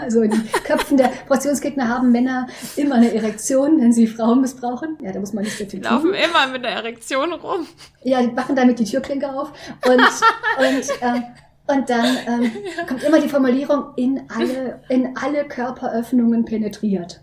Also in den Köpfen der Portionsgegner haben Männer immer eine Erektion, wenn sie Frauen missbrauchen. Ja, da muss man nicht so viel tun. Laufen immer mit einer Erektion rum. Ja, die machen damit die Türklinke auf und, und ähm, und dann ähm, kommt immer die Formulierung in alle, in alle Körperöffnungen penetriert.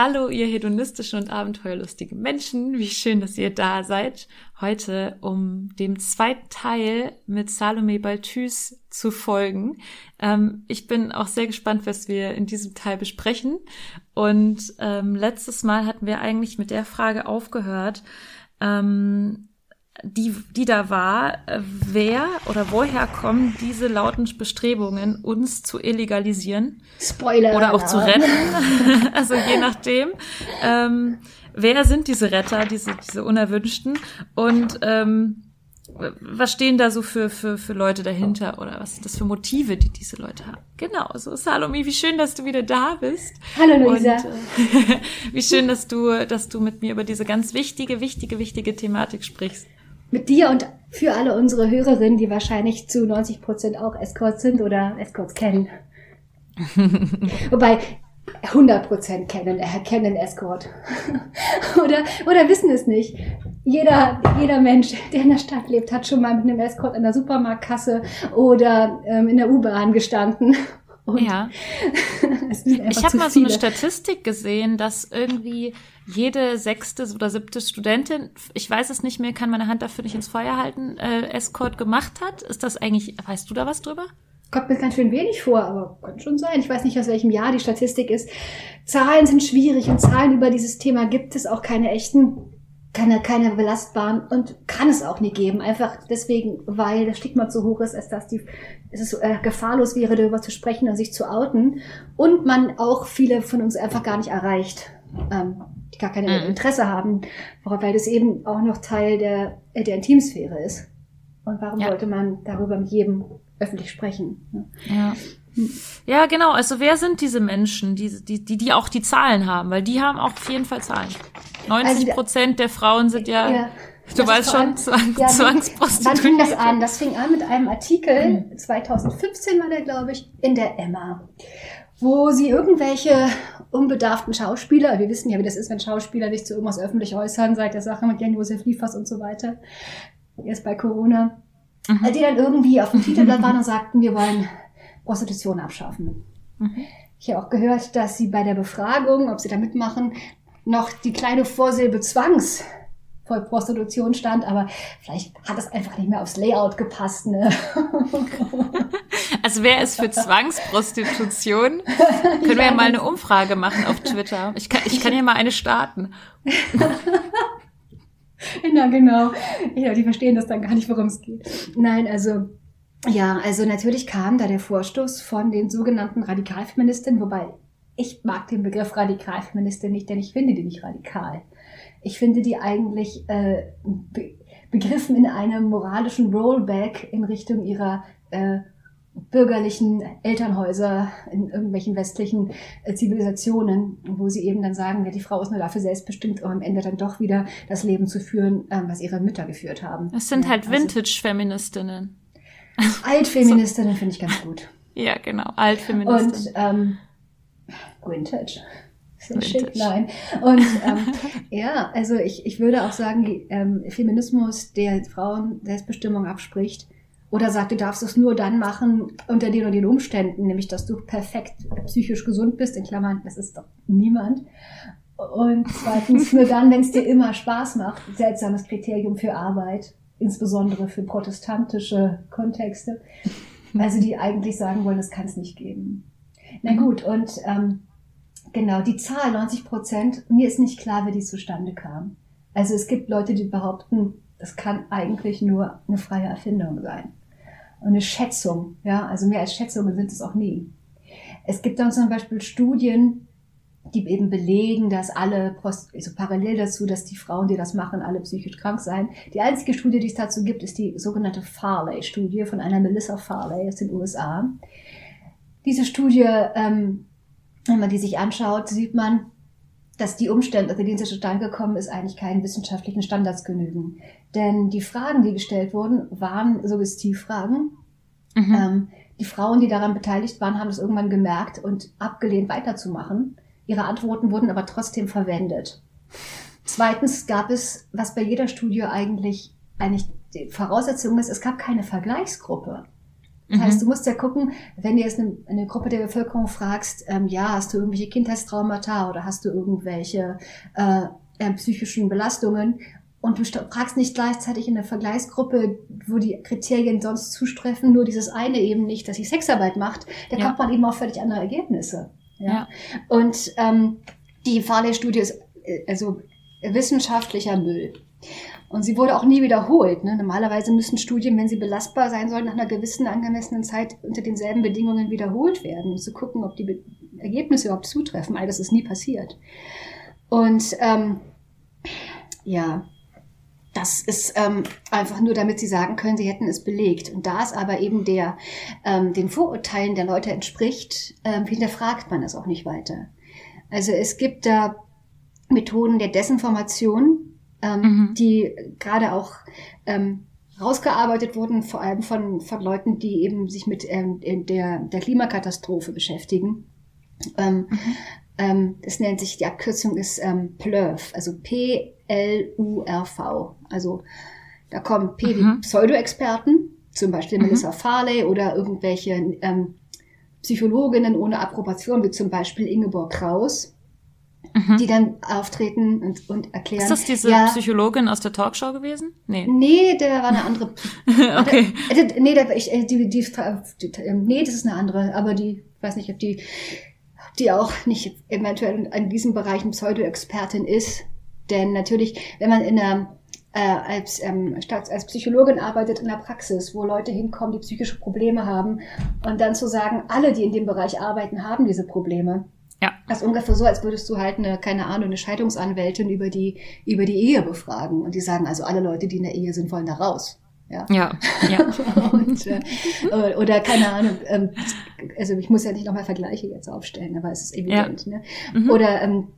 Hallo, ihr hedonistischen und abenteuerlustigen Menschen. Wie schön, dass ihr da seid. Heute, um dem zweiten Teil mit Salome Balthus zu folgen. Ähm, ich bin auch sehr gespannt, was wir in diesem Teil besprechen. Und ähm, letztes Mal hatten wir eigentlich mit der Frage aufgehört, ähm, die, die da war, äh, wer oder woher kommen diese lauten Bestrebungen, uns zu illegalisieren? Spoiler. Oder auch zu retten. also je nachdem. Ähm, wer sind diese Retter, diese, diese Unerwünschten? Und ähm, was stehen da so für, für, für Leute dahinter oder was sind das für Motive, die diese Leute haben? Genau, so Salome, wie schön, dass du wieder da bist. Hallo Luisa. Und, äh, wie schön, dass du, dass du mit mir über diese ganz wichtige, wichtige, wichtige Thematik sprichst mit dir und für alle unsere Hörerinnen, die wahrscheinlich zu 90 Prozent auch Escorts sind oder Escorts kennen. Wobei 100 Prozent kennen, äh, kennen Escort. oder, oder wissen es nicht. Jeder, jeder Mensch, der in der Stadt lebt, hat schon mal mit einem Escort in der Supermarktkasse oder ähm, in der U-Bahn gestanden und ja. ich habe mal so eine Statistik gesehen, dass irgendwie jede sechste oder siebte Studentin, ich weiß es nicht mehr, kann meine Hand dafür nicht ins Feuer halten, äh, Escort gemacht hat. Ist das eigentlich, weißt du da was drüber? Kommt mir ganz schön wenig vor, aber kann schon sein. Ich weiß nicht, aus welchem Jahr die Statistik ist. Zahlen sind schwierig und Zahlen über dieses Thema gibt es auch keine echten keine, keine belastbaren und kann es auch nie geben. Einfach deswegen, weil das Stigma zu hoch ist, als dass die, es ist, äh, gefahrlos wäre, darüber zu sprechen und sich zu outen. Und man auch viele von uns einfach gar nicht erreicht, ähm, die gar keine mhm. Interesse haben, weil das eben auch noch Teil der, der Intimsphäre ist. Und warum ja. sollte man darüber mit jedem öffentlich sprechen? Ne? Ja. Ja, genau. Also wer sind diese Menschen, die, die, die, die auch die Zahlen haben? Weil die haben auch auf jeden Fall Zahlen. 90 Prozent also, der Frauen sind ja, ja du weißt schon, Zwang, ja, Zwangsprostituiert. Wann fing das an? Das fing an mit einem Artikel, mhm. 2015 war der, glaube ich, in der Emma, wo sie irgendwelche unbedarften Schauspieler, wir wissen ja, wie das ist, wenn Schauspieler sich zu irgendwas öffentlich äußern, seit der Sache mit Jan-Josef Liefers und so weiter, erst bei Corona, mhm. die dann irgendwie auf dem Titelblatt waren und sagten, wir wollen Prostitution abschaffen. Mhm. Ich habe auch gehört, dass sie bei der Befragung, ob sie da mitmachen, noch die kleine Vorsilbe Zwangs Prostitution stand, aber vielleicht hat es einfach nicht mehr aufs Layout gepasst. Ne? Also wer ist für Zwangsprostitution? Können wir ja mal eine Umfrage machen auf Twitter. Ich kann, ich kann ja mal eine starten. ja, genau. Ja, die verstehen das dann gar nicht, worum es geht. Nein, also ja, also natürlich kam da der Vorstoß von den sogenannten Radikalfeministinnen, wobei ich mag den Begriff Radikalfeministin nicht, denn ich finde die nicht radikal. Ich finde die eigentlich äh, be begriffen in einem moralischen Rollback in Richtung ihrer äh, bürgerlichen Elternhäuser in irgendwelchen westlichen äh, Zivilisationen, wo sie eben dann sagen, ja, die Frau ist nur dafür selbstbestimmt, um am Ende dann doch wieder das Leben zu führen, ähm, was ihre Mütter geführt haben. Das sind ja, halt also Vintage-Feministinnen. Altfeministinnen so. finde ich ganz gut. Ja, genau, Altfeministinnen. Und ähm, Vintage. Schick, nein. Und ähm, ja, also ich, ich würde auch sagen, ähm, Feminismus, der Frauen Selbstbestimmung abspricht, oder sagt, du darfst es nur dann machen unter den und den Umständen, nämlich dass du perfekt psychisch gesund bist, in Klammern, das ist doch niemand. Und zweitens nur dann, wenn es dir immer Spaß macht, seltsames Kriterium für Arbeit insbesondere für protestantische Kontexte, also die eigentlich sagen wollen, das kann es nicht geben. Na mhm. gut, und ähm, genau, die Zahl 90 Prozent, mir ist nicht klar, wie die zustande kam. Also es gibt Leute, die behaupten, das kann eigentlich nur eine freie Erfindung sein. Und eine Schätzung, ja, also mehr als Schätzungen sind es auch nie. Es gibt dann zum Beispiel Studien, die eben belegen, dass alle, also parallel dazu, dass die Frauen, die das machen, alle psychisch krank seien. Die einzige Studie, die es dazu gibt, ist die sogenannte Farley-Studie von einer Melissa Farley aus den USA. Diese Studie, ähm, wenn man die sich anschaut, sieht man, dass die Umstände, unter denen sie zustande gekommen ist, eigentlich keinen wissenschaftlichen Standards genügen. Denn die Fragen, die gestellt wurden, waren Suggestivfragen. Mhm. Ähm, die Frauen, die daran beteiligt waren, haben das irgendwann gemerkt und abgelehnt weiterzumachen. Ihre Antworten wurden aber trotzdem verwendet. Zweitens gab es, was bei jeder Studie eigentlich eigentlich die Voraussetzung ist, es gab keine Vergleichsgruppe. Das mhm. heißt, du musst ja gucken, wenn du jetzt eine, eine Gruppe der Bevölkerung fragst, ähm, ja, hast du irgendwelche Kindheitstraumata oder hast du irgendwelche äh, äh, psychischen Belastungen und du fragst nicht gleichzeitig in der Vergleichsgruppe, wo die Kriterien sonst zustreffen, nur dieses eine eben nicht, dass sie Sexarbeit macht, da ja. kommt man eben auf völlig andere Ergebnisse. Ja. ja. Und ähm, die Farley-Studie ist äh, also wissenschaftlicher Müll. Und sie wurde auch nie wiederholt. Ne? Normalerweise müssen Studien, wenn sie belastbar sein sollen, nach einer gewissen angemessenen Zeit unter denselben Bedingungen wiederholt werden, um zu gucken, ob die Be Ergebnisse überhaupt zutreffen. All das ist nie passiert. Und ähm, ja, das ist ähm, einfach nur, damit sie sagen können, sie hätten es belegt. Und da es aber eben der, ähm, den Vorurteilen der Leute entspricht, ähm, hinterfragt man es auch nicht weiter. Also es gibt da Methoden der Desinformation, ähm, mhm. die gerade auch ähm, rausgearbeitet wurden, vor allem von, von Leuten, die eben sich mit ähm, der, der Klimakatastrophe beschäftigen. Ähm, mhm. ähm, das nennt sich, die Abkürzung ist ähm, PLURV, also P-L-U-R-V. Also da kommen P mhm. wie Pseudo-Experten, zum Beispiel mhm. Melissa Farley oder irgendwelche ähm, Psychologinnen ohne Approbation, wie zum Beispiel Ingeborg Kraus mhm. die dann auftreten und, und erklären. Ist das diese ja, Psychologin aus der Talkshow gewesen? Nee. Nee, der war eine andere. okay. Der, nee, der, ich, äh, die, die, die, nee, das ist eine andere, aber die, ich weiß nicht, ob die, die auch nicht eventuell in diesem Bereich ein Pseudo-Expertin ist. Denn natürlich, wenn man in einer äh, als, ähm, als Psychologin arbeitet in der Praxis, wo Leute hinkommen, die psychische Probleme haben und dann zu sagen, alle, die in dem Bereich arbeiten, haben diese Probleme ja. Das ist ungefähr so, als würdest du halt eine, keine Ahnung, eine Scheidungsanwältin über die, über die Ehe befragen. Und die sagen also, alle Leute, die in der Ehe sind, wollen da raus. Ja. Ja. ja. und, äh, oder keine Ahnung, ähm, also ich muss ja nicht nochmal Vergleiche jetzt aufstellen, aber es ist evident. Ja. Ne? Mhm. Oder ähm,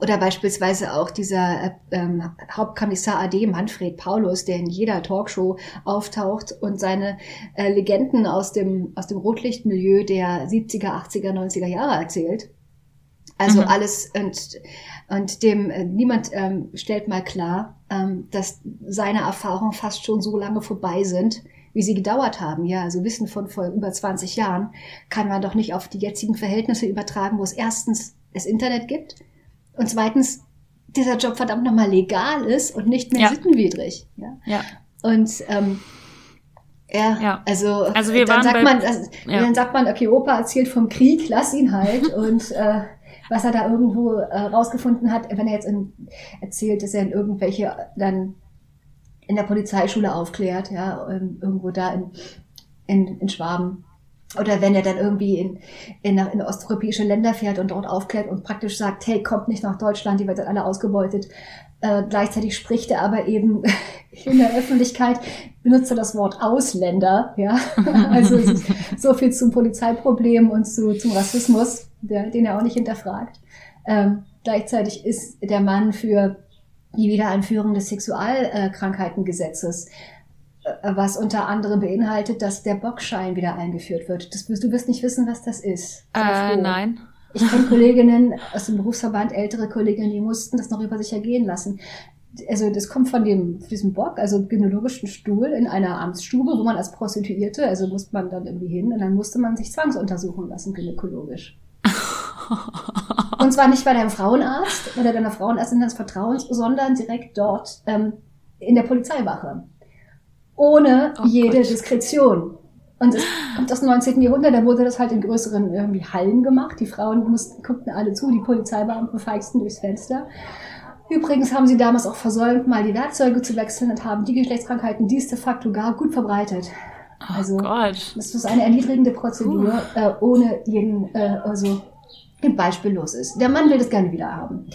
oder beispielsweise auch dieser äh, ähm, Hauptkommissar AD Manfred Paulus, der in jeder Talkshow auftaucht und seine äh, Legenden aus dem, aus dem Rotlichtmilieu der 70er, 80er, 90er Jahre erzählt. Also mhm. alles und, und dem äh, niemand ähm, stellt mal klar, ähm, dass seine Erfahrungen fast schon so lange vorbei sind, wie sie gedauert haben. Ja, also Wissen von vor über 20 Jahren kann man doch nicht auf die jetzigen Verhältnisse übertragen, wo es erstens das Internet gibt und zweitens, dieser Job verdammt nochmal legal ist und nicht mehr ja. sittenwidrig. Ja. ja. Und ähm, ja, ja, also, also wir dann sagt man, also, ja. dann sagt man, okay, Opa erzählt vom Krieg, lass ihn halt und äh, was er da irgendwo äh, rausgefunden hat, wenn er jetzt in, erzählt, dass er in irgendwelche dann in der Polizeischule aufklärt, ja, irgendwo da in, in, in Schwaben, oder wenn er dann irgendwie in, in, in osteuropäische Länder fährt und dort aufklärt und praktisch sagt, hey, kommt nicht nach Deutschland, die werden alle ausgebeutet. Äh, gleichzeitig spricht er aber eben in der Öffentlichkeit, benutzt er das Wort Ausländer. Ja? also so viel zum Polizeiproblem und zu, zum Rassismus, der, den er auch nicht hinterfragt. Ähm, gleichzeitig ist der Mann für die Wiedereinführung des Sexualkrankheitengesetzes was unter anderem beinhaltet, dass der Bockschein wieder eingeführt wird. Das, du wirst nicht wissen, was das ist. Äh, nein. Ich kenne Kolleginnen aus dem Berufsverband, ältere Kolleginnen, die mussten das noch über sich ergehen lassen. Also das kommt von dem diesem Bock, also gynäkologischen Stuhl in einer Amtsstube, wo man als Prostituierte, also musste man dann irgendwie hin und dann musste man sich zwangsuntersuchen lassen gynäkologisch. und zwar nicht bei deinem Frauenarzt oder deiner Frauenärztin des Vertrauens, sondern direkt dort ähm, in der Polizeiwache ohne oh jede Gott. Diskretion. Und es kommt aus dem 19. Jahrhundert, da wurde das halt in größeren irgendwie Hallen gemacht. Die Frauen mussten, guckten alle zu, die Polizeibeamten feigsten durchs Fenster. Übrigens haben sie damals auch versäumt, mal die Werkzeuge zu wechseln und haben die Geschlechtskrankheiten dies de facto gar gut verbreitet. Also oh Gott. das ist eine erniedrigende Prozedur, äh, ohne jeden, äh, also beispiellos ist. Der Mann will das gerne wieder haben.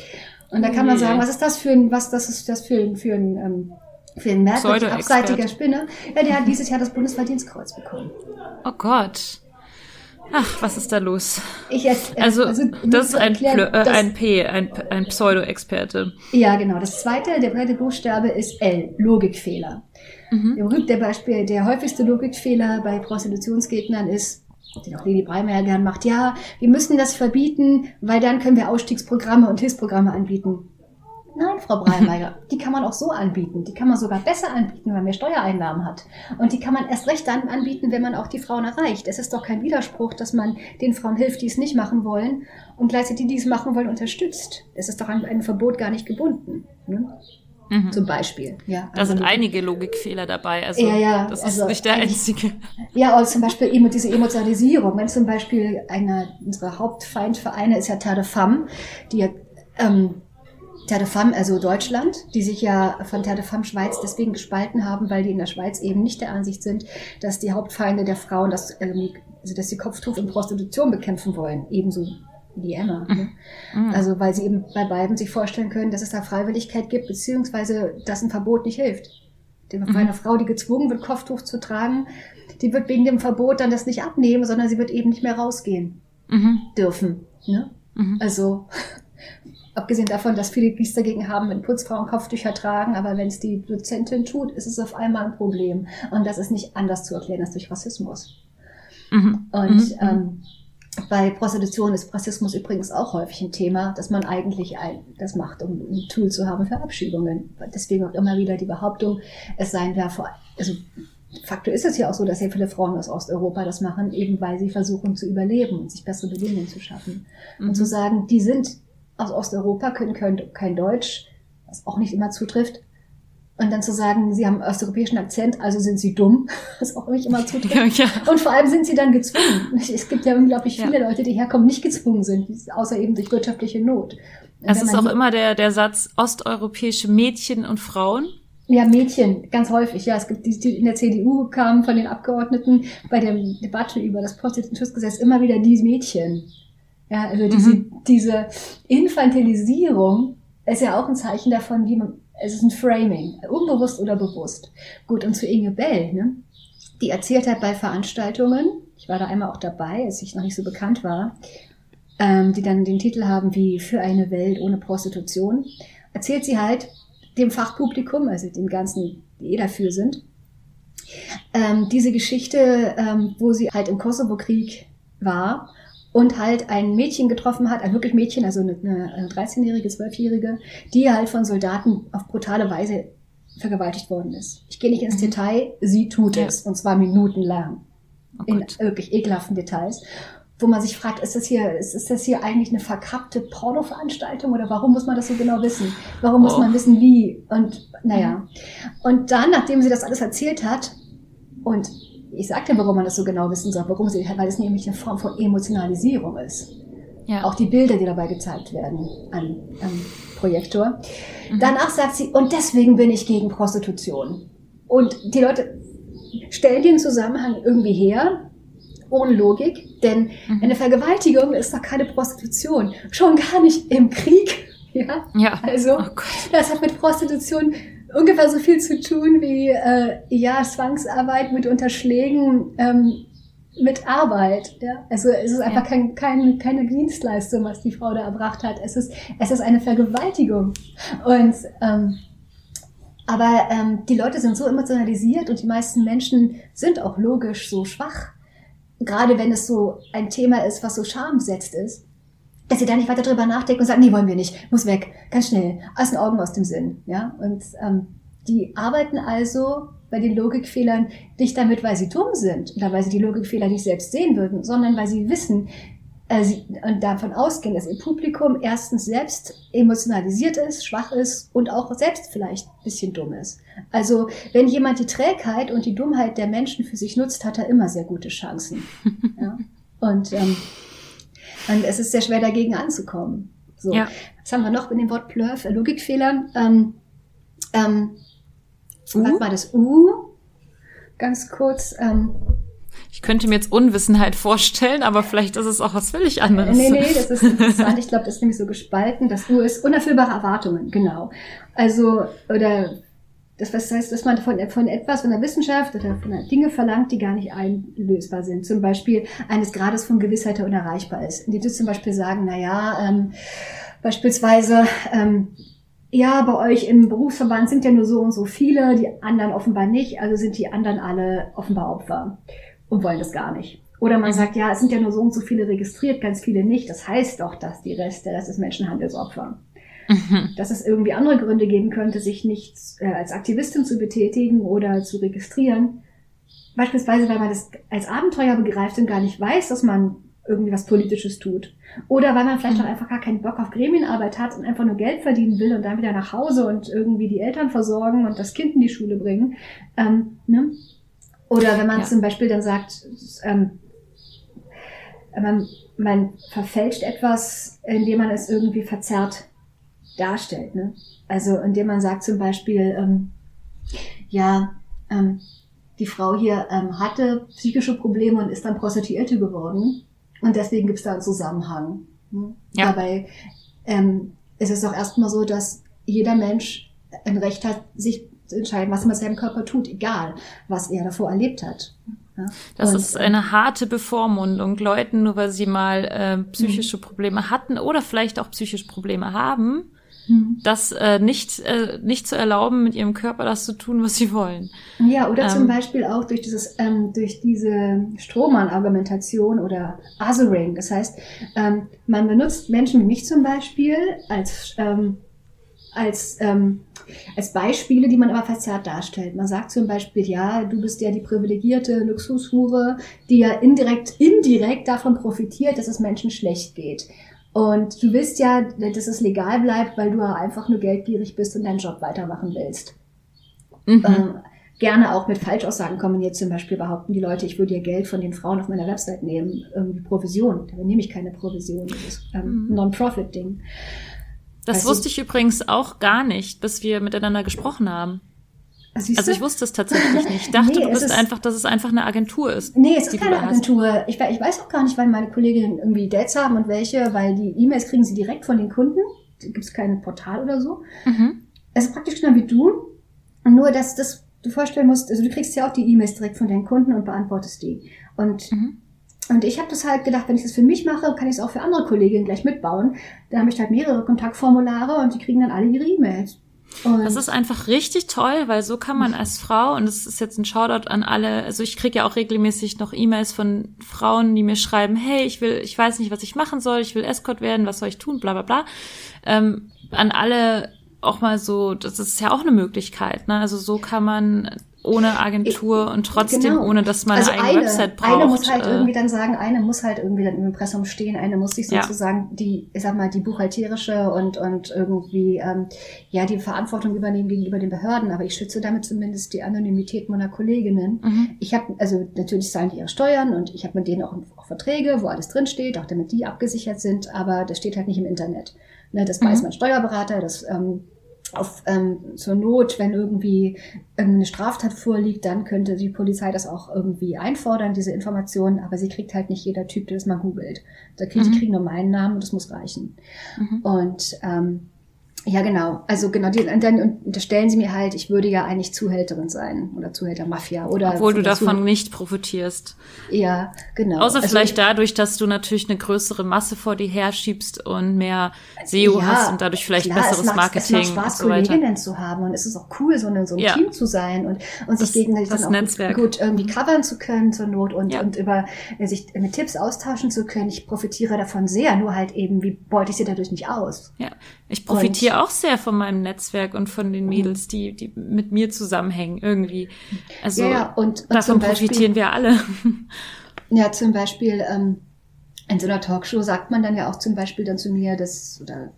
Und da kann man sagen, was ist das für ein, was das ist das für ein, für ein, ähm, für ein merkwürdig Pseudo-Expert. abseitiger Spinner? Ja, der hat dieses Jahr das Bundesverdienstkreuz bekommen. Oh Gott. Ach, was ist da los? Ich jetzt, äh, Also, nur das ist ein, erklären, äh, ein P, ein, ein Pseudo-Experte. Ja, genau. Das zweite, der zweite Buchstabe ist L, Logikfehler. Mhm. Der Beispiel, der häufigste Logikfehler bei Prostitutionsgegnern ist, den auch Lili Breimeyer gern macht, ja, wir müssen das verbieten, weil dann können wir Ausstiegsprogramme und Hilfsprogramme anbieten. Nein, Frau Breimeyer, die kann man auch so anbieten. Die kann man sogar besser anbieten, wenn man mehr Steuereinnahmen hat. Und die kann man erst recht dann anbieten, wenn man auch die Frauen erreicht. Es ist doch kein Widerspruch, dass man den Frauen hilft, die es nicht machen wollen und gleichzeitig die, die es machen wollen, unterstützt. Es ist doch an ein Verbot gar nicht gebunden. Ne? Mhm. Zum Beispiel. Ja, Da also- sind einige Logikfehler dabei. Also, Ja, ja, das ist also nicht der einzige. Ja, oder zum Beispiel eben diese Emotionalisierung. Wenn zum Beispiel einer unserer Hauptfeindvereine ist ja Terre de Femme, die ja, ähm, Terre de Femme, also Deutschland, die sich ja von Terre de Femme Schweiz deswegen gespalten haben, weil die in der Schweiz eben nicht der Ansicht sind, dass die Hauptfeinde der Frauen, das, irgendwie, also dass sie Kopftuch und Prostitution bekämpfen wollen. Ebenso wie die Emma. Ne? Mhm. Also weil sie eben bei beiden sich vorstellen können, dass es da Freiwilligkeit gibt, beziehungsweise dass ein Verbot nicht hilft. Denn Mhm. Bei einer Frau, die gezwungen wird, Kopftuch zu tragen, die wird wegen dem Verbot dann das nicht abnehmen, sondern sie wird eben nicht mehr rausgehen Mhm. dürfen. Ne? Mhm. Also abgesehen davon, dass viele nichts dagegen haben, wenn Putzfrauen Kopftücher tragen, aber wenn es die Dozentin tut, ist es auf einmal ein Problem. Und das ist nicht anders zu erklären als durch Rassismus. Mhm. Und Mhm. ähm, bei Prostitution ist Rassismus übrigens auch häufig ein Thema, dass man eigentlich ein, das macht, um ein Tool zu haben für Abschiebungen. Deswegen auch immer wieder die Behauptung, es seien da vor, also Faktor ist es ja auch so, dass sehr viele Frauen aus Osteuropa das machen, eben weil sie versuchen zu überleben und sich bessere Bedingungen zu schaffen. Mhm. Und zu sagen, die sind aus Osteuropa, können, können kein Deutsch, was auch nicht immer zutrifft. Und dann zu sagen, sie haben einen osteuropäischen Akzent, also sind sie dumm, was auch nicht immer zutrifft. Ja, ja. Und vor allem sind sie dann gezwungen. Es gibt ja unglaublich Ja. viele Leute, die herkommen, nicht gezwungen sind, außer eben durch wirtschaftliche Not. Es ist auch immer der, der Satz osteuropäische Mädchen und Frauen. Ja, Mädchen, ganz häufig. Ja, es gibt die, die in der CDU kamen von den Abgeordneten bei der Debatte über das Prostitutionsgesetz immer wieder die Mädchen. Ja, also diese, diese Infantilisierung ist ja auch ein Zeichen davon, wie man, es ist ein Framing, unbewusst oder bewusst. Gut, und zu Inge Bell, ne? Die erzählt hat bei Veranstaltungen, ich war da einmal auch dabei, als ich noch nicht so bekannt war, ähm, die dann den Titel haben wie Für eine Welt ohne Prostitution, erzählt sie halt dem Fachpublikum, also dem ganzen, die eh dafür sind, ähm, diese Geschichte, ähm, wo sie halt im Kosovo-Krieg war und halt ein Mädchen getroffen hat, ein wirklich Mädchen, also eine, eine 13-jährige, 12-jährige, die halt von Soldaten auf brutale Weise vergewaltigt worden ist. Ich gehe nicht ins Mhm. Detail, sie tut Ja. es, und zwar minutenlang Oh in wirklich ekelhaften Details, wo man sich fragt, ist das hier, ist, ist das hier eigentlich eine verkappte Pornoveranstaltung oder warum muss man das so genau wissen? Warum muss Oh. man wissen, wie? Und naja. Und dann, nachdem sie das alles erzählt hat, und ich sagte, warum man das so genau wissen soll, warum sie, weil es nämlich eine Form von Emotionalisierung ist. Ja. Auch die Bilder, die dabei gezeigt werden an, am Projektor. Mhm. Danach sagt sie, und deswegen bin ich gegen Prostitution. Und die Leute stellen den Zusammenhang irgendwie her, ohne Logik, denn Mhm. eine Vergewaltigung ist doch keine Prostitution. Schon gar nicht im Krieg. Ja, Ja. also Oh das hat mit Prostitution ungefähr so viel zu tun wie äh, ja Zwangsarbeit mit Unterschlägen ähm, mit Arbeit. Ja? Also es ist einfach Ja. kein, kein, keine Dienstleistung, was die Frau da erbracht hat. Es ist, es ist eine Vergewaltigung. Und ähm, aber ähm, die Leute sind so emotionalisiert und die meisten Menschen sind auch logisch so schwach. Gerade wenn es so ein Thema ist, was so schambesetzt ist, dass sie da nicht weiter drüber nachdenken und sagen, nee, wollen wir nicht, muss weg, ganz schnell, aus den Augen, aus dem Sinn. Ja? Und ähm, die arbeiten also bei den Logikfehlern nicht damit, weil sie dumm sind oder weil sie die Logikfehler nicht selbst sehen würden, sondern weil sie wissen, äh, sie, und davon ausgehen, dass ihr Publikum erstens selbst emotionalisiert ist, schwach ist und auch selbst vielleicht ein bisschen dumm ist. Also wenn jemand die Trägheit und die Dummheit der Menschen für sich nutzt, hat er immer sehr gute Chancen. ja. Und, ähm, und es ist sehr schwer dagegen anzukommen. So, Ja. was haben wir noch mit dem Wort Plurf, äh, Logikfehlern? Ähm, ähm? Warte mal, das U, ganz kurz. Ähm, Ich könnte mir jetzt Unwissenheit vorstellen, aber vielleicht ist es auch was völlig anderes. Nee, nee, das ist interessant. Ich glaube, das ist nämlich so gespalten. Das U ist unerfüllbare Erwartungen, genau. Also, oder das heißt, dass man von, von etwas, von der Wissenschaft oder von der Dinge verlangt, die gar nicht einlösbar sind. Zum Beispiel eines Grades von Gewissheit, der unerreichbar ist. Indem sie zum Beispiel sagen, na ja, ähm, beispielsweise, ähm, ja, bei euch im Berufsverband sind ja nur so und so viele, die anderen offenbar nicht, also sind die anderen alle offenbar Opfer und wollen das gar nicht. Oder man sagt, ja, es sind ja nur so und so viele registriert, ganz viele nicht. Das heißt doch, dass die Rest, der Rest ist Menschenhandelsopfer. Mhm. Dass es irgendwie andere Gründe geben könnte, sich nicht äh, als Aktivistin zu betätigen oder zu registrieren. Beispielsweise, weil man das als Abenteuer begreift und gar nicht weiß, dass man irgendwie was Politisches tut. Oder weil man vielleicht auch einfach gar keinen Bock auf Gremienarbeit hat und einfach nur Geld verdienen will und dann wieder nach Hause und irgendwie die Eltern versorgen und das Kind in die Schule bringen. Ähm, ne? Oder wenn man Ja. zum Beispiel dann sagt, ähm, man, man verfälscht etwas, indem man es irgendwie verzerrt darstellt. Ne? Also indem man sagt zum Beispiel, ähm, ja, ähm, die Frau hier ähm, hatte psychische Probleme und ist dann Prostituierte geworden. Und deswegen gibt es da einen Zusammenhang. Ne? Ja. Dabei ähm, ist es doch erstmal so, dass jeder Mensch ein Recht hat, sich zu entscheiden, was er mit seinem Körper tut, egal was er davor erlebt hat. Ja? Das Und, ist eine harte Bevormundung. Leuten, nur weil sie mal äh, psychische Mhm. Probleme hatten oder vielleicht auch psychische Probleme haben, hm. das äh, nicht, äh, nicht zu erlauben, mit ihrem Körper das zu tun, was sie wollen. Ja, oder zum Ähm. Beispiel auch durch dieses, ähm, durch diese Strohmann-Argumentation oder Othering. Das heißt, ähm, man benutzt Menschen wie mich zum Beispiel als, ähm, als, ähm, als Beispiele, die man aber verzerrt darstellt. Man sagt zum Beispiel, ja, du bist ja die privilegierte Luxushure, die ja indirekt, indirekt davon profitiert, dass es Menschen schlecht geht. Und du willst ja, dass es legal bleibt, weil du einfach nur geldgierig bist und deinen Job weitermachen willst. Mhm. Ähm, gerne auch mit Falschaussagen kombiniert. Zum Beispiel behaupten die Leute, ich würde ja Geld von den Frauen auf meiner Website nehmen, irgendwie Provision. Da nehme ich keine Provision. Das ist ähm, Mhm. Non-Profit-Ding. Das Also- wusste ich übrigens auch gar nicht, bis wir miteinander gesprochen haben. Siehst Also ich wusste es tatsächlich nicht. Ich dachte, Nee, du bist ist- einfach, dass es einfach eine Agentur ist. Nee, es ist keine. Agentur. Ich, ich weiß auch gar nicht, wann meine Kolleginnen irgendwie Dates haben und welche, weil die E-Mails kriegen sie direkt von den Kunden. Da gibt es kein Portal oder so. Mhm. Es ist praktisch genau wie du. Nur, dass das du vorstellen musst, also du kriegst ja auch die E-Mails direkt von deinen Kunden und beantwortest die. Und, Mhm. und ich habe das halt gedacht, wenn ich das für mich mache, kann ich es auch für andere Kolleginnen gleich mitbauen. Dann habe ich halt mehrere Kontaktformulare und die kriegen dann alle ihre E-Mails. Und Das ist einfach richtig toll, weil so kann man als Frau, und das ist jetzt ein Shoutout an alle, also ich kriege ja auch regelmäßig noch E-Mails von Frauen, die mir schreiben, hey, ich will, ich weiß nicht, was ich machen soll, ich will Escort werden, was soll ich tun, bla bla bla. Ähm, an alle auch mal so, das ist ja auch eine Möglichkeit, ne? Also so kann man ohne Agentur und trotzdem, Genau. ohne dass man also eine eigene eine, Website braucht. eine muss halt äh, irgendwie dann sagen, eine muss halt irgendwie dann im Impressum stehen, eine muss sich Ja. sozusagen die, ich sag mal, die buchhalterische und, und irgendwie, ähm, ja, die Verantwortung übernehmen gegenüber den Behörden, aber ich schütze damit zumindest die Anonymität meiner Kolleginnen. mhm. Ich habe, also natürlich zahlen die ihre Steuern und ich habe mit denen auch, auch Verträge, wo alles drinsteht, auch damit die abgesichert sind, aber das steht halt nicht im Internet. Ne, das weiß Mhm. mein Steuerberater, das ähm, auf, ähm, zur Not, wenn irgendwie eine Straftat vorliegt, dann könnte die Polizei das auch irgendwie einfordern, diese Informationen, aber sie kriegt halt nicht jeder Typ, der das mal googelt. Da kriegt, Mhm. Die kriegen nur meinen Namen und das muss reichen. Mhm. Und ähm, ja, genau. Also genau, die, und dann unterstellen sie mir halt, ich würde ja eigentlich Zuhälterin sein oder Zuhältermafia oder Obwohl du davon Zuhält- nicht profitierst. ja, genau. Außer Also vielleicht ich- dadurch, dass du natürlich eine größere Masse vor dir herschiebst und mehr SEO Ja, hast und dadurch vielleicht klar, besseres es macht, Marketing Es macht Spaß, und so. Kolleginnen zu haben und es ist auch cool, so, eine, so ein Ja. Team zu sein und, und Das- sich gegenseitig das dann auch Netzwerk. gut, irgendwie covern zu können zur Not und, Ja. und über äh, sich mit Tipps austauschen zu können. Ich profitiere davon sehr, nur halt eben, wie beute ich sie dadurch nicht aus? Ja, ich profitiere auch sehr von meinem Netzwerk und von den Mädels, die, die mit mir zusammenhängen irgendwie. Also ja, ja, und, und davon Beispiel, profitieren wir alle. Ja, zum Beispiel, ähm, in so einer Talkshow sagt man dann ja auch zum Beispiel dann zu mir, dass, oder,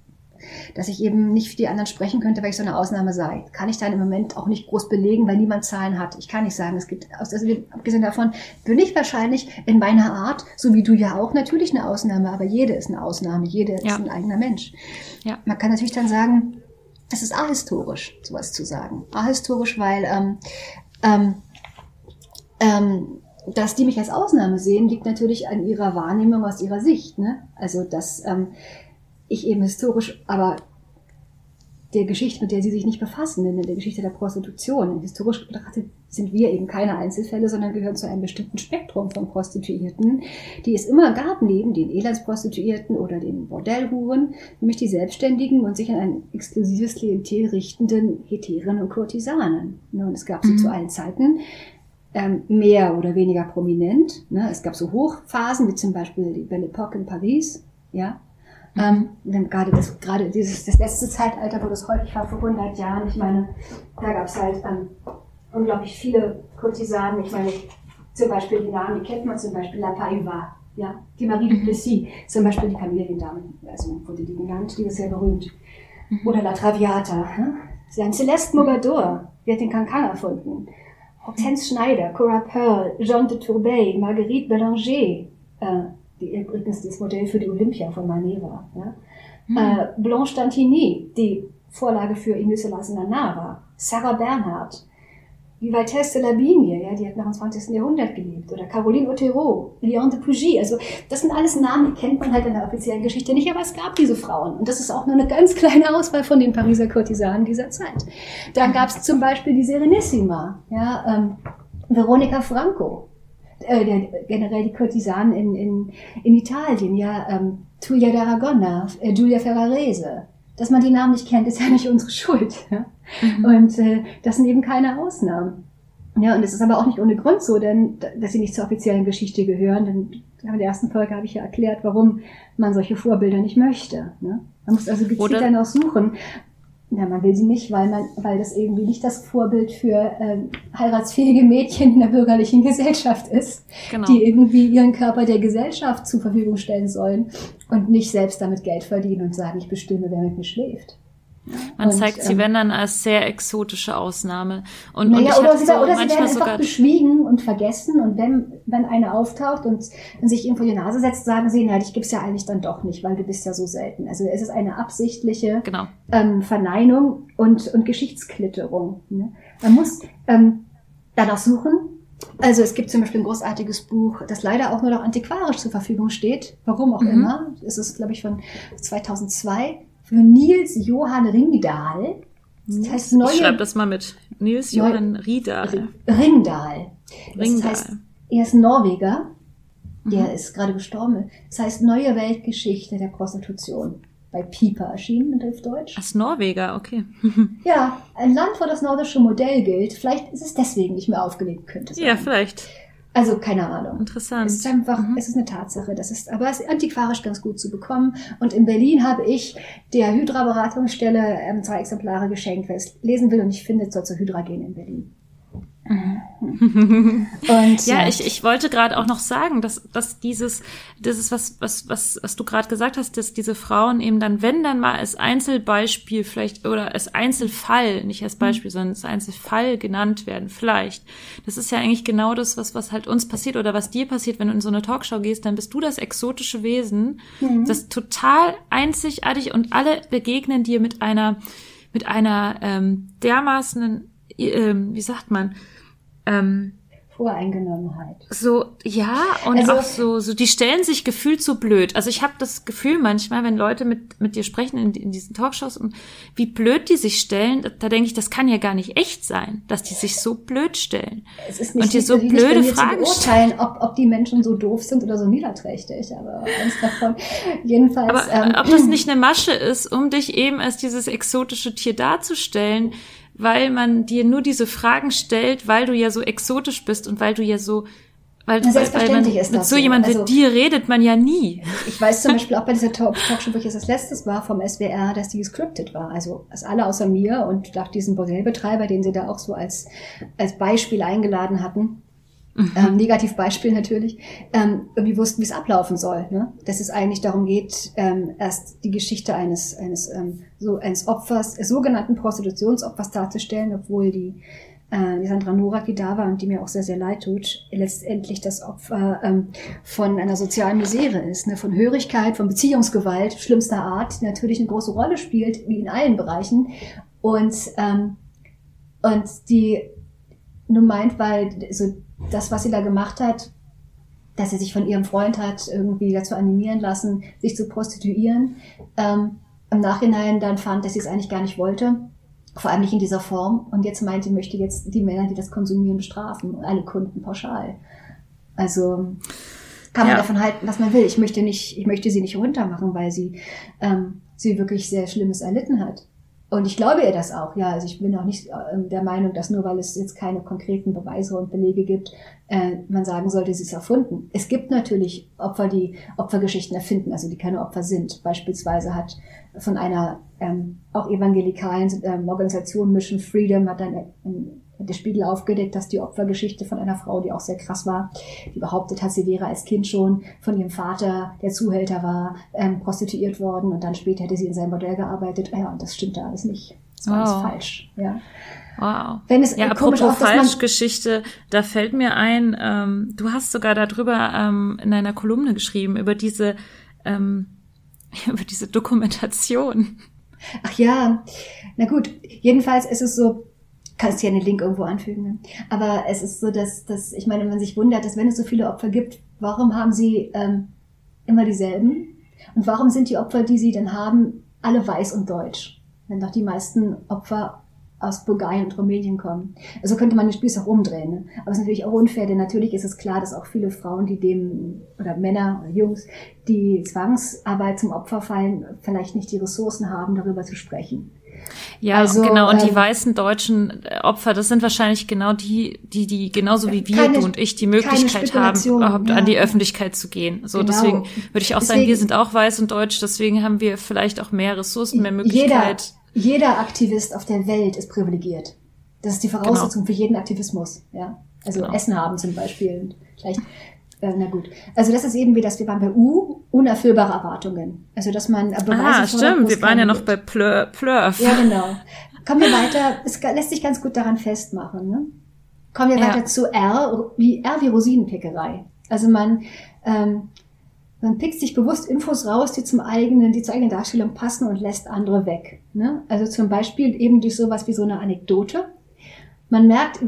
dass ich eben nicht für die anderen sprechen könnte, weil ich so eine Ausnahme sei. Kann ich dann im Moment auch nicht groß belegen, weil niemand Zahlen hat. Ich kann nicht sagen, es gibt, also abgesehen davon, bin ich wahrscheinlich in meiner Art, so wie du ja auch, natürlich eine Ausnahme, aber jede ist eine Ausnahme, jede Ja. ist ein eigener Mensch. Ja. Man kann natürlich dann sagen, es ist ahistorisch, sowas zu sagen. Ahistorisch, weil ähm, ähm, ähm, dass die mich als Ausnahme sehen, liegt natürlich an ihrer Wahrnehmung aus ihrer Sicht. Ne? Also, dass ähm, ich eben historisch, aber der Geschichte, mit der sie sich nicht befassen, in der Geschichte der Prostitution. Historisch betrachtet sind wir eben keine Einzelfälle, sondern gehören zu einem bestimmten Spektrum von Prostituierten, die es immer gab, neben den Elendsprostituierten oder den Bordellhuren, nämlich die Selbstständigen und sich an ein exklusives Klientel richtenden Hetären und Kurtisanen. Ne, Und es gab sie Mhm. zu allen Zeiten ähm, mehr oder weniger prominent. Ne? Es gab so Hochphasen, wie zum Beispiel die Belle Époque in Paris, ja. Ähm, dann gerade das, gerade dieses, das letzte Zeitalter, wo das häufig war, vor 100 Jahren, ich meine, da gab es halt ähm, unglaublich viele Kurtisanen. Ich meine, zum Beispiel die Namen, die kennt man zum Beispiel, La Paiva, ja, die Marie de Plessis, zum Beispiel die Familiendame, also wurde die genannt, die ist sehr berühmt. Oder La Traviata, hm? Haben Celeste Mogador, die hat den Cancan erfunden. Hortense Schneider, Cora Pearl, Jean de Tourbay, Marguerite Belanger, äh, die übrigens das Modell für die Olympia von Manet war. Ja? Äh, Blanche Dantini, die Vorlage für Inés la Nana war. Sarah Bernhardt, die Valtesse de la Bigne, ja, die hat noch im 20. Jahrhundert gelebt. Oder Caroline Otero, Leon de Pougy. Also das sind alles Namen, die kennt man halt in der offiziellen Geschichte nicht, aber es gab diese Frauen. Und das ist auch nur eine ganz kleine Auswahl von den Pariser Kurtisanen dieser Zeit. Dann gab es zum Beispiel die Serenissima, ja, ähm, Veronica Franco, äh, generell die Kurtisanen in, in, in Italien, ja, ähm, Tulia d'Aragona, äh, Giulia Ferrarese. Dass man die Namen nicht kennt, ist ja nicht unsere Schuld. Ja? Und äh, das sind eben keine Ausnahmen. Ja, und es ist aber auch nicht ohne Grund so, denn dass sie nicht zur offiziellen Geschichte gehören. Denn in der ersten Folge habe ich ja erklärt, warum man solche Vorbilder nicht möchte. Ne? Man muss also gezielt danach suchen. Ja, man will sie nicht, weil man, weil das irgendwie nicht das Vorbild für ähm, heiratsfähige Mädchen in der bürgerlichen Gesellschaft ist, Genau. die irgendwie ihren Körper der Gesellschaft zur Verfügung stellen sollen und nicht selbst damit Geld verdienen und sagen, ich bestimme, wer mit mir schläft. Man Und, zeigt sie, ähm, wenn dann, als sehr exotische Ausnahme. Und, und Naja, ich oder sie, so oder sie manchmal werden einfach sogar beschwiegen und vergessen und wenn, wenn eine auftaucht und, und sich ihm vor die Nase setzt, sagen sie, na, dich gibt's ja eigentlich dann doch nicht, weil du bist ja so selten. Also es ist eine absichtliche genau. ähm, Verneinung und, und Geschichtsklitterung. Ne? Man muss ähm, danach suchen. Also es gibt zum Beispiel ein großartiges Buch, das leider auch nur noch antiquarisch zur Verfügung steht. Warum auch Mhm. immer. Es ist, glaube ich, von 2002 für Nils Johann Ringdahl. Das heißt Ich neue schreibe das mal mit. Nils Neu- Johann Riedal. Ringdahl. Das Ringdahl. heißt, er ist Norweger. Der Mhm. ist gerade gestorben. Das heißt Neue Weltgeschichte der Prostitution. Bei Piper erschienen auf Deutsch. Als Norweger, okay. Ja, ein Land, wo das nordische Modell gilt. Vielleicht ist es deswegen nicht mehr aufgelegt, könnte sein. Ja, vielleicht. Also keine Ahnung. Interessant. Es ist einfach, Mhm. es ist eine Tatsache. Das ist, aber es ist antiquarisch ganz gut zu bekommen. Und in Berlin habe ich der Hydra-Beratungsstelle ähm, zwei Exemplare geschenkt, wer es lesen will und ich finde, soll zur Hydra gehen in Berlin. Und Ja, ich, ich wollte gerade auch noch sagen, dass, dass dieses, das ist was, was, was, was du gerade gesagt hast, dass diese Frauen eben dann, wenn dann mal als Einzelbeispiel vielleicht oder als Einzelfall, nicht als Beispiel, sondern als Einzelfall genannt werden, vielleicht. Das ist ja eigentlich genau das, was, was halt uns passiert oder was dir passiert, wenn du in so eine Talkshow gehst, dann bist du das exotische Wesen, das total einzigartig und alle begegnen dir mit einer, mit einer ähm, dermaßen, wie sagt man, ähm, Voreingenommenheit. so, ja, und Also- auch so, so, die stellen sich gefühlt so blöd. Also ich habe das Gefühl manchmal, wenn Leute mit, mit dir sprechen in, in diesen Talkshows und wie blöd die sich stellen, da, da denke ich, das kann ja gar nicht echt sein, dass die sich so blöd stellen. Es ist Und dir nicht so nicht blöde mir Fragen zu beurteilen, ob, ob die Menschen so doof sind oder so niederträchtig, aber eins davon. Jedenfalls. Aber ähm, äh, ob das nicht eine Masche ist, um dich eben als dieses exotische Tier darzustellen, weil man dir nur diese Fragen stellt, weil du ja so exotisch bist und weil du ja so, weil, Na, weil, weil man selbstverständlich ist mit das so so. jemand Also- wie dir redet man ja nie. Ich weiß zum Beispiel auch bei dieser Talk- Talkshow, wo ich jetzt das letztes war, vom SWR, dass die gescriptet war. Also dass alle außer mir und nach diesem Bordellbetreiber, den sie da auch so als, als Beispiel eingeladen hatten, Mhm. ähm, Negativbeispiel natürlich, ähm, irgendwie wussten, wie es ablaufen soll. Ne? Dass es eigentlich darum geht, ähm, erst die Geschichte eines, eines, ähm, so, eines Opfers, äh, sogenannten Prostitutionsopfers darzustellen, obwohl die, äh, die Sandra Norak, die da war und die mir auch sehr, sehr leid tut, letztendlich das Opfer ähm, von einer sozialen Misere ist, ne? von Hörigkeit, von Beziehungsgewalt schlimmster Art, die natürlich eine große Rolle spielt, wie in allen Bereichen. Und, ähm, und die nur meint, weil so das, was sie da gemacht hat, dass sie sich von ihrem Freund hat irgendwie dazu animieren lassen, sich zu prostituieren, ähm, im Nachhinein dann fand, dass sie es eigentlich gar nicht wollte, vor allem nicht in dieser Form. Und jetzt meint, sie möchte jetzt die Männer, die das konsumieren, bestrafen, alle Kunden pauschal. Also kann man Ja. davon halten, was man will. Ich möchte nicht, ich möchte sie nicht runtermachen, weil sie ähm, sie wirklich sehr Schlimmes erlitten hat. Und ich glaube ihr das auch, ja. Also ich bin auch nicht äh, der Meinung, dass nur weil es jetzt keine konkreten Beweise und Belege gibt, äh, man sagen sollte, sie ist erfunden. Es gibt natürlich Opfer, die Opfergeschichten erfinden, also die keine Opfer sind. Beispielsweise hat von einer ähm, auch evangelikalen ähm, Organisation Mission Freedom hat dann ähm, der Spiegel aufgedeckt, dass die Opfergeschichte von einer Frau, die auch sehr krass war, die behauptet hat, sie wäre als Kind schon von ihrem Vater, der Zuhälter war, ähm, prostituiert worden und dann später hätte sie in seinem Bordell gearbeitet. Ja, und das stimmte alles nicht. Das war Wow. alles falsch. Ja. Wow. Wenn es Ja, äh, komisch apropos auch, Falschgeschichte, da fällt mir ein, ähm, du hast sogar darüber ähm, in einer Kolumne geschrieben, über diese, ähm, über diese Dokumentation. Ach ja, na gut. Jedenfalls ist es so, kannst hier einen Link irgendwo anfügen. Ne? Aber es ist so, dass, dass ich meine, man sich wundert, dass wenn es so viele Opfer gibt, warum haben sie ähm, immer dieselben? Und warum sind die Opfer, die sie dann haben, alle weiß und deutsch? Wenn doch die meisten Opfer aus Bulgarien und Rumänien kommen. Also könnte man den Spieß auch umdrehen. Ne? Aber es ist natürlich auch unfair, denn natürlich ist es klar, dass auch viele Frauen, die dem, oder Männer oder Jungs, die Zwangsarbeit zum Opfer fallen, vielleicht nicht die Ressourcen haben, darüber zu sprechen. Ja, Also, genau. Und die ähm, weißen deutschen äh, Opfer, das sind wahrscheinlich genau die, die, die genauso wie wir, Keine- du und ich, die Möglichkeit haben, überhaupt ja. an die Öffentlichkeit zu gehen. So, Genau. deswegen würde ich auch sagen, wir Deswegen- sind auch weiß und deutsch, deswegen haben wir vielleicht auch mehr Ressourcen, mehr Jeder, Möglichkeit. jeder Aktivist auf der Welt ist privilegiert. Das ist die Voraussetzung für jeden Aktivismus. Ja? Also Genau. Essen haben zum Beispiel. Vielleicht, na gut. Also das ist eben wie das, wir waren bei U, unerfüllbare Erwartungen. Also dass man äh, Beweise Ah, stimmt. Wir waren ja noch bei Plur, Plurf. Ja, genau. Kommen wir weiter. Es lässt sich ganz gut daran festmachen. Ne? Kommen wir Ja. weiter zu R, wie R wie Rosinenpickerei. Also man, ähm, man pickt sich bewusst Infos raus, die zum eigenen, die zur eigenen Darstellung passen und lässt andere weg. Ne? Also zum Beispiel eben durch sowas wie so eine Anekdote. Man merkt,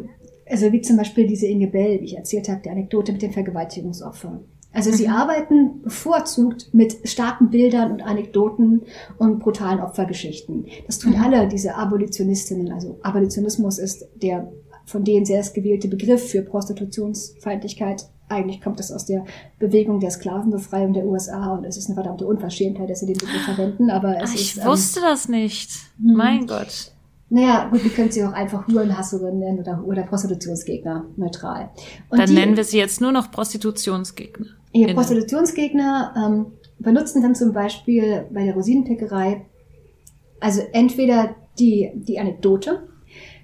also wie zum Beispiel diese Inge Bell, wie ich erzählt habe, die Anekdote mit dem Vergewaltigungsopfer. Also sie arbeiten bevorzugt mit starken Bildern und Anekdoten und brutalen Opfergeschichten. Das tun alle diese Abolitionistinnen. Also Abolitionismus ist der von denen sehr gewählte Begriff für Prostitutionsfeindlichkeit. Eigentlich kommt das aus der Bewegung der Sklavenbefreiung der USA und es ist eine verdammte Unverschämtheit, dass sie den Begriff verwenden. Aber es Ah, ich ist, ähm, wusste das nicht. Mhm. Mein Gott. Naja, gut, wir können sie auch einfach Hurenhasserin nennen oder, oder Prostitutionsgegner, neutral. Und Dann die- nennen wir sie jetzt nur noch Prostitutionsgegner. Innen. Prostitutionsgegner ähm, benutzen dann zum Beispiel bei der Rosinenpickerei also entweder die, die Anekdote,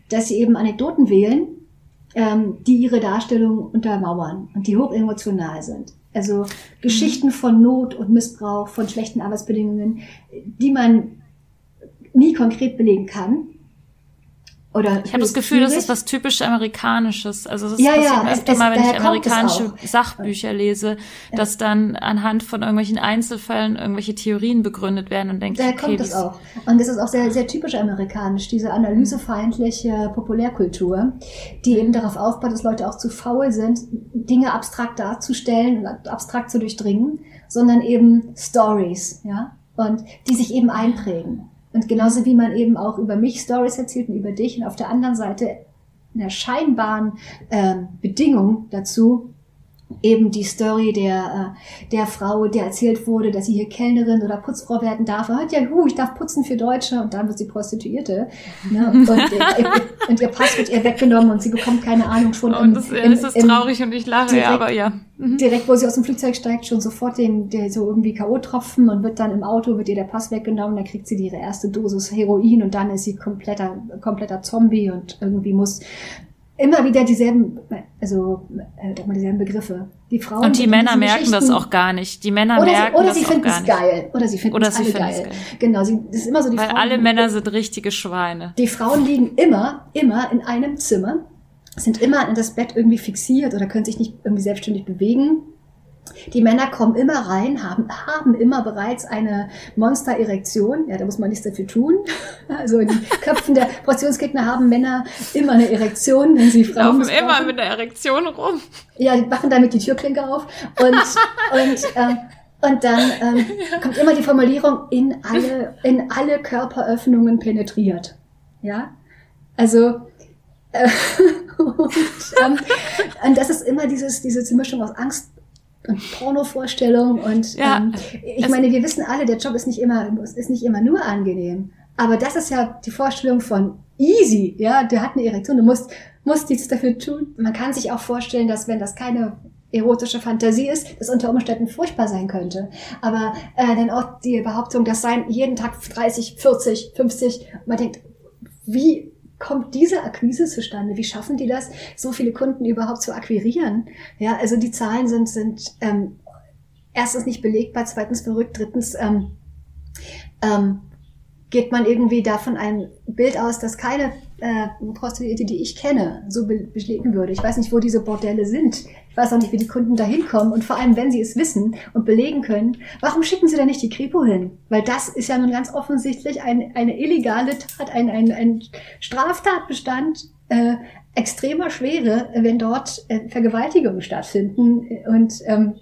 dass sie eben Anekdoten wählen, ähm, die ihre Darstellung untermauern und die hochemotional sind. Also Geschichten von Not und Missbrauch, von schlechten Arbeitsbedingungen, die man nie konkret belegen kann. Oder Ich habe das Gefühl, das ist was typisch Amerikanisches. Also das Ja, passiert ja, öfter es- mal, wenn ich amerikanische. Sachbücher lese, dass dann anhand von irgendwelchen Einzelfällen irgendwelche Theorien begründet werden und denke, Daher okay, kommt dies- auch. Und das ist auch sehr, sehr typisch amerikanisch, diese analysefeindliche Populärkultur, die eben darauf aufbaut, dass Leute auch zu faul sind, Dinge abstrakt darzustellen und abstrakt zu durchdringen, sondern eben Stories, ja, und die sich eben einprägen. Und genauso wie man eben auch über mich Stories erzählt und über dich und auf der anderen Seite einer scheinbaren ähm, Bedingung dazu, eben die Story der, äh, der Frau, der erzählt wurde, dass sie hier Kellnerin oder Putzfrau werden darf. Und hat ja, hu, ich darf putzen für Deutsche und dann wird sie Prostituierte. Ne? Und, äh, und ihr Pass wird ihr weggenommen und sie bekommt keine Ahnung schon Und das, das ist traurig und ich lache, direkt- ja, aber ja. Mhm. direkt, wo sie aus dem Flugzeug steigt, schon sofort den, der so irgendwie K.O.-Tropfen und wird dann im Auto, wird ihr der Pass weggenommen, dann kriegt sie ihre erste Dosis Heroin und dann ist sie kompletter, kompletter Zombie und irgendwie muss immer wieder dieselben, also äh, doch mal dieselben Begriffe. Die Frauen Und die in Männer merken das auch gar nicht. Die Männer oder merken sie, oder das sie auch finden gar es nicht. geil. Oder sie finden Oder es sie alle finden es geil. geil. Genau, sie, das ist immer so die Weil Frauen. alle Männer sind richtige Schweine. Die Frauen liegen immer, immer in einem Zimmer, sind immer an das Bett irgendwie fixiert oder können sich nicht irgendwie selbstständig bewegen. Die Männer kommen immer rein, haben, haben immer bereits eine Monster-Erektion. Ja, da muss man nichts dafür tun. Also in den Köpfen der Portionsgegner haben Männer immer eine Erektion, wenn sie Frauen Laufen immer mit der Erektion rum. Ja, die machen damit die Türklinke auf und, und, ähm, und dann ähm, kommt immer die Formulierung in alle, in alle Körperöffnungen penetriert. Ja, also äh, und, ähm, und das ist immer dieses, diese Mischung aus Angst Pornovorstellung und Ja, ähm, ich meine, wir wissen alle, der Job ist nicht immer, ist nicht immer nur angenehm. Aber das ist ja die Vorstellung von easy, ja, der hat eine Erektion, du musst, musst nichts dafür tun. Man kann sich auch vorstellen, dass wenn das keine erotische Fantasie ist, das unter Umständen furchtbar sein könnte. Aber äh, dann auch die Behauptung, das seien jeden Tag 30, 40, 50, man denkt, wie kommt diese Akquise zustande? Wie schaffen die das, so viele Kunden überhaupt zu akquirieren? Ja, also die Zahlen sind, sind ähm, erstens nicht belegbar, zweitens verrückt, drittens ähm, ähm, geht man irgendwie davon ein Bild aus, dass keine äh, Prostituierte, die ich kenne, so be belegen würde. Ich weiß nicht, wo diese Bordelle sind. Ich weiß auch nicht, wie die Kunden da hinkommen. Und vor allem, wenn sie es wissen und belegen können, warum schicken sie da nicht die Kripo hin? Weil das ist ja nun ganz offensichtlich ein, eine illegale Tat, ein, ein, ein Straftatbestand äh, extremer Schwere, wenn dort äh, Vergewaltigungen stattfinden und ähm,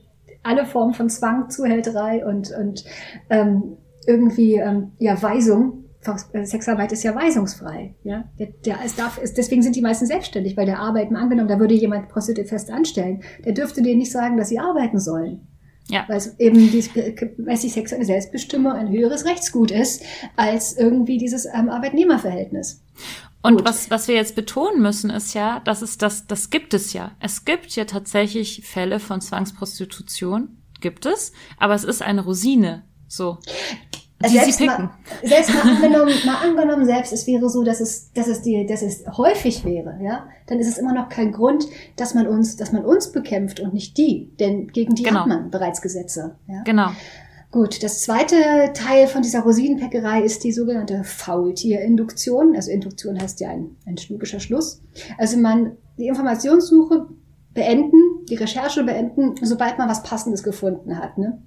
alle Formen von Zwang, Zuhälterei und, und ähm, irgendwie ähm, ja Weisung. Äh, Sexarbeit ist ja weisungsfrei. Ja? Der, der ist, darf, ist, deswegen sind die meisten selbstständig, weil der arbeiten angenommen, da würde jemand Prostituierte fest anstellen, der dürfte denen nicht sagen, dass sie arbeiten sollen. Ja. Weil es eben die, weil die sexuelle Selbstbestimmung ein höheres Rechtsgut ist als irgendwie dieses ähm, Arbeitnehmerverhältnis. Und Gut. was, was wir jetzt betonen müssen, ist ja, dass es das, das gibt es ja. Es gibt ja tatsächlich Fälle von Zwangsprostitution, gibt es, aber es ist eine Rosine, so. Die sie selbst picken. mal, selbst mal angenommen, mal angenommen selbst, es wäre so, dass es, dass es die, dass es häufig wäre, ja, dann ist es immer noch kein Grund, dass man uns, dass man uns bekämpft und nicht die, denn gegen die Genau. hat man bereits Gesetze, ja. Genau. Gut, das zweite Teil von dieser Rosinenpeckerei ist die sogenannte Faultierinduktion. Also Induktion heißt ja ein, ein logischer Schluss. Also man die Informationssuche beenden, die Recherche beenden, sobald man was Passendes gefunden hat. Ne?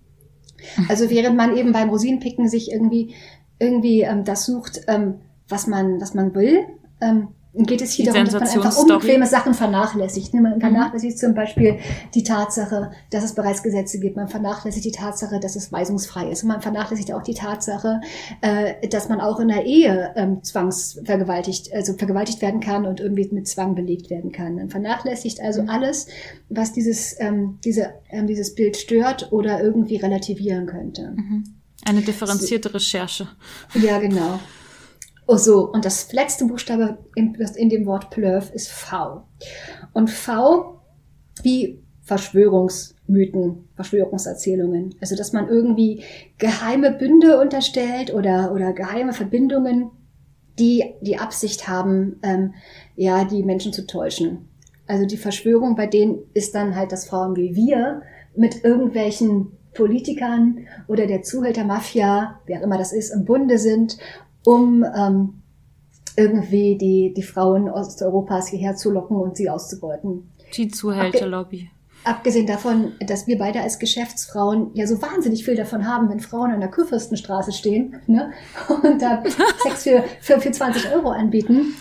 Also während man eben beim Rosinenpicken sich irgendwie irgendwie ähm, das sucht, ähm, was man was man will, ähm, geht es hier darum, dass man einfach unbequeme Sachen vernachlässigt. Ne? Man Mhm. vernachlässigt zum Beispiel die Tatsache, dass es bereits Gesetze gibt. Man vernachlässigt die Tatsache, dass es weisungsfrei ist. Und man vernachlässigt auch die Tatsache, äh, dass man auch in der Ehe ähm, zwangsvergewaltigt, also vergewaltigt werden kann und irgendwie mit Zwang belegt werden kann. Man vernachlässigt Mhm. also alles, was dieses, ähm, diese, ähm, dieses Bild stört oder irgendwie relativieren könnte. Mhm. Eine differenzierte Recherche. Ja, genau. Oh so, und das letzte Buchstabe in, in dem Wort Plöv ist V. Und V wie Verschwörungsmythen, Verschwörungserzählungen. Also, dass man irgendwie geheime Bünde unterstellt oder, oder geheime Verbindungen, die die Absicht haben, ähm, ja, die Menschen zu täuschen. Also die Verschwörung bei denen ist dann halt, dass Frauen wie wir mit irgendwelchen Politikern oder der Zuhältermafia, wer auch immer das ist, im Bunde sind, um ähm, irgendwie die, die Frauen Osteuropas hierher zu locken und sie auszubeuten. Die Zuhälterlobby. Abgesehen davon, dass wir beide als Geschäftsfrauen ja so wahnsinnig viel davon haben, wenn Frauen an der Kurfürstenstraße stehen ne? und da Sex für, für, für 20 Euro anbieten.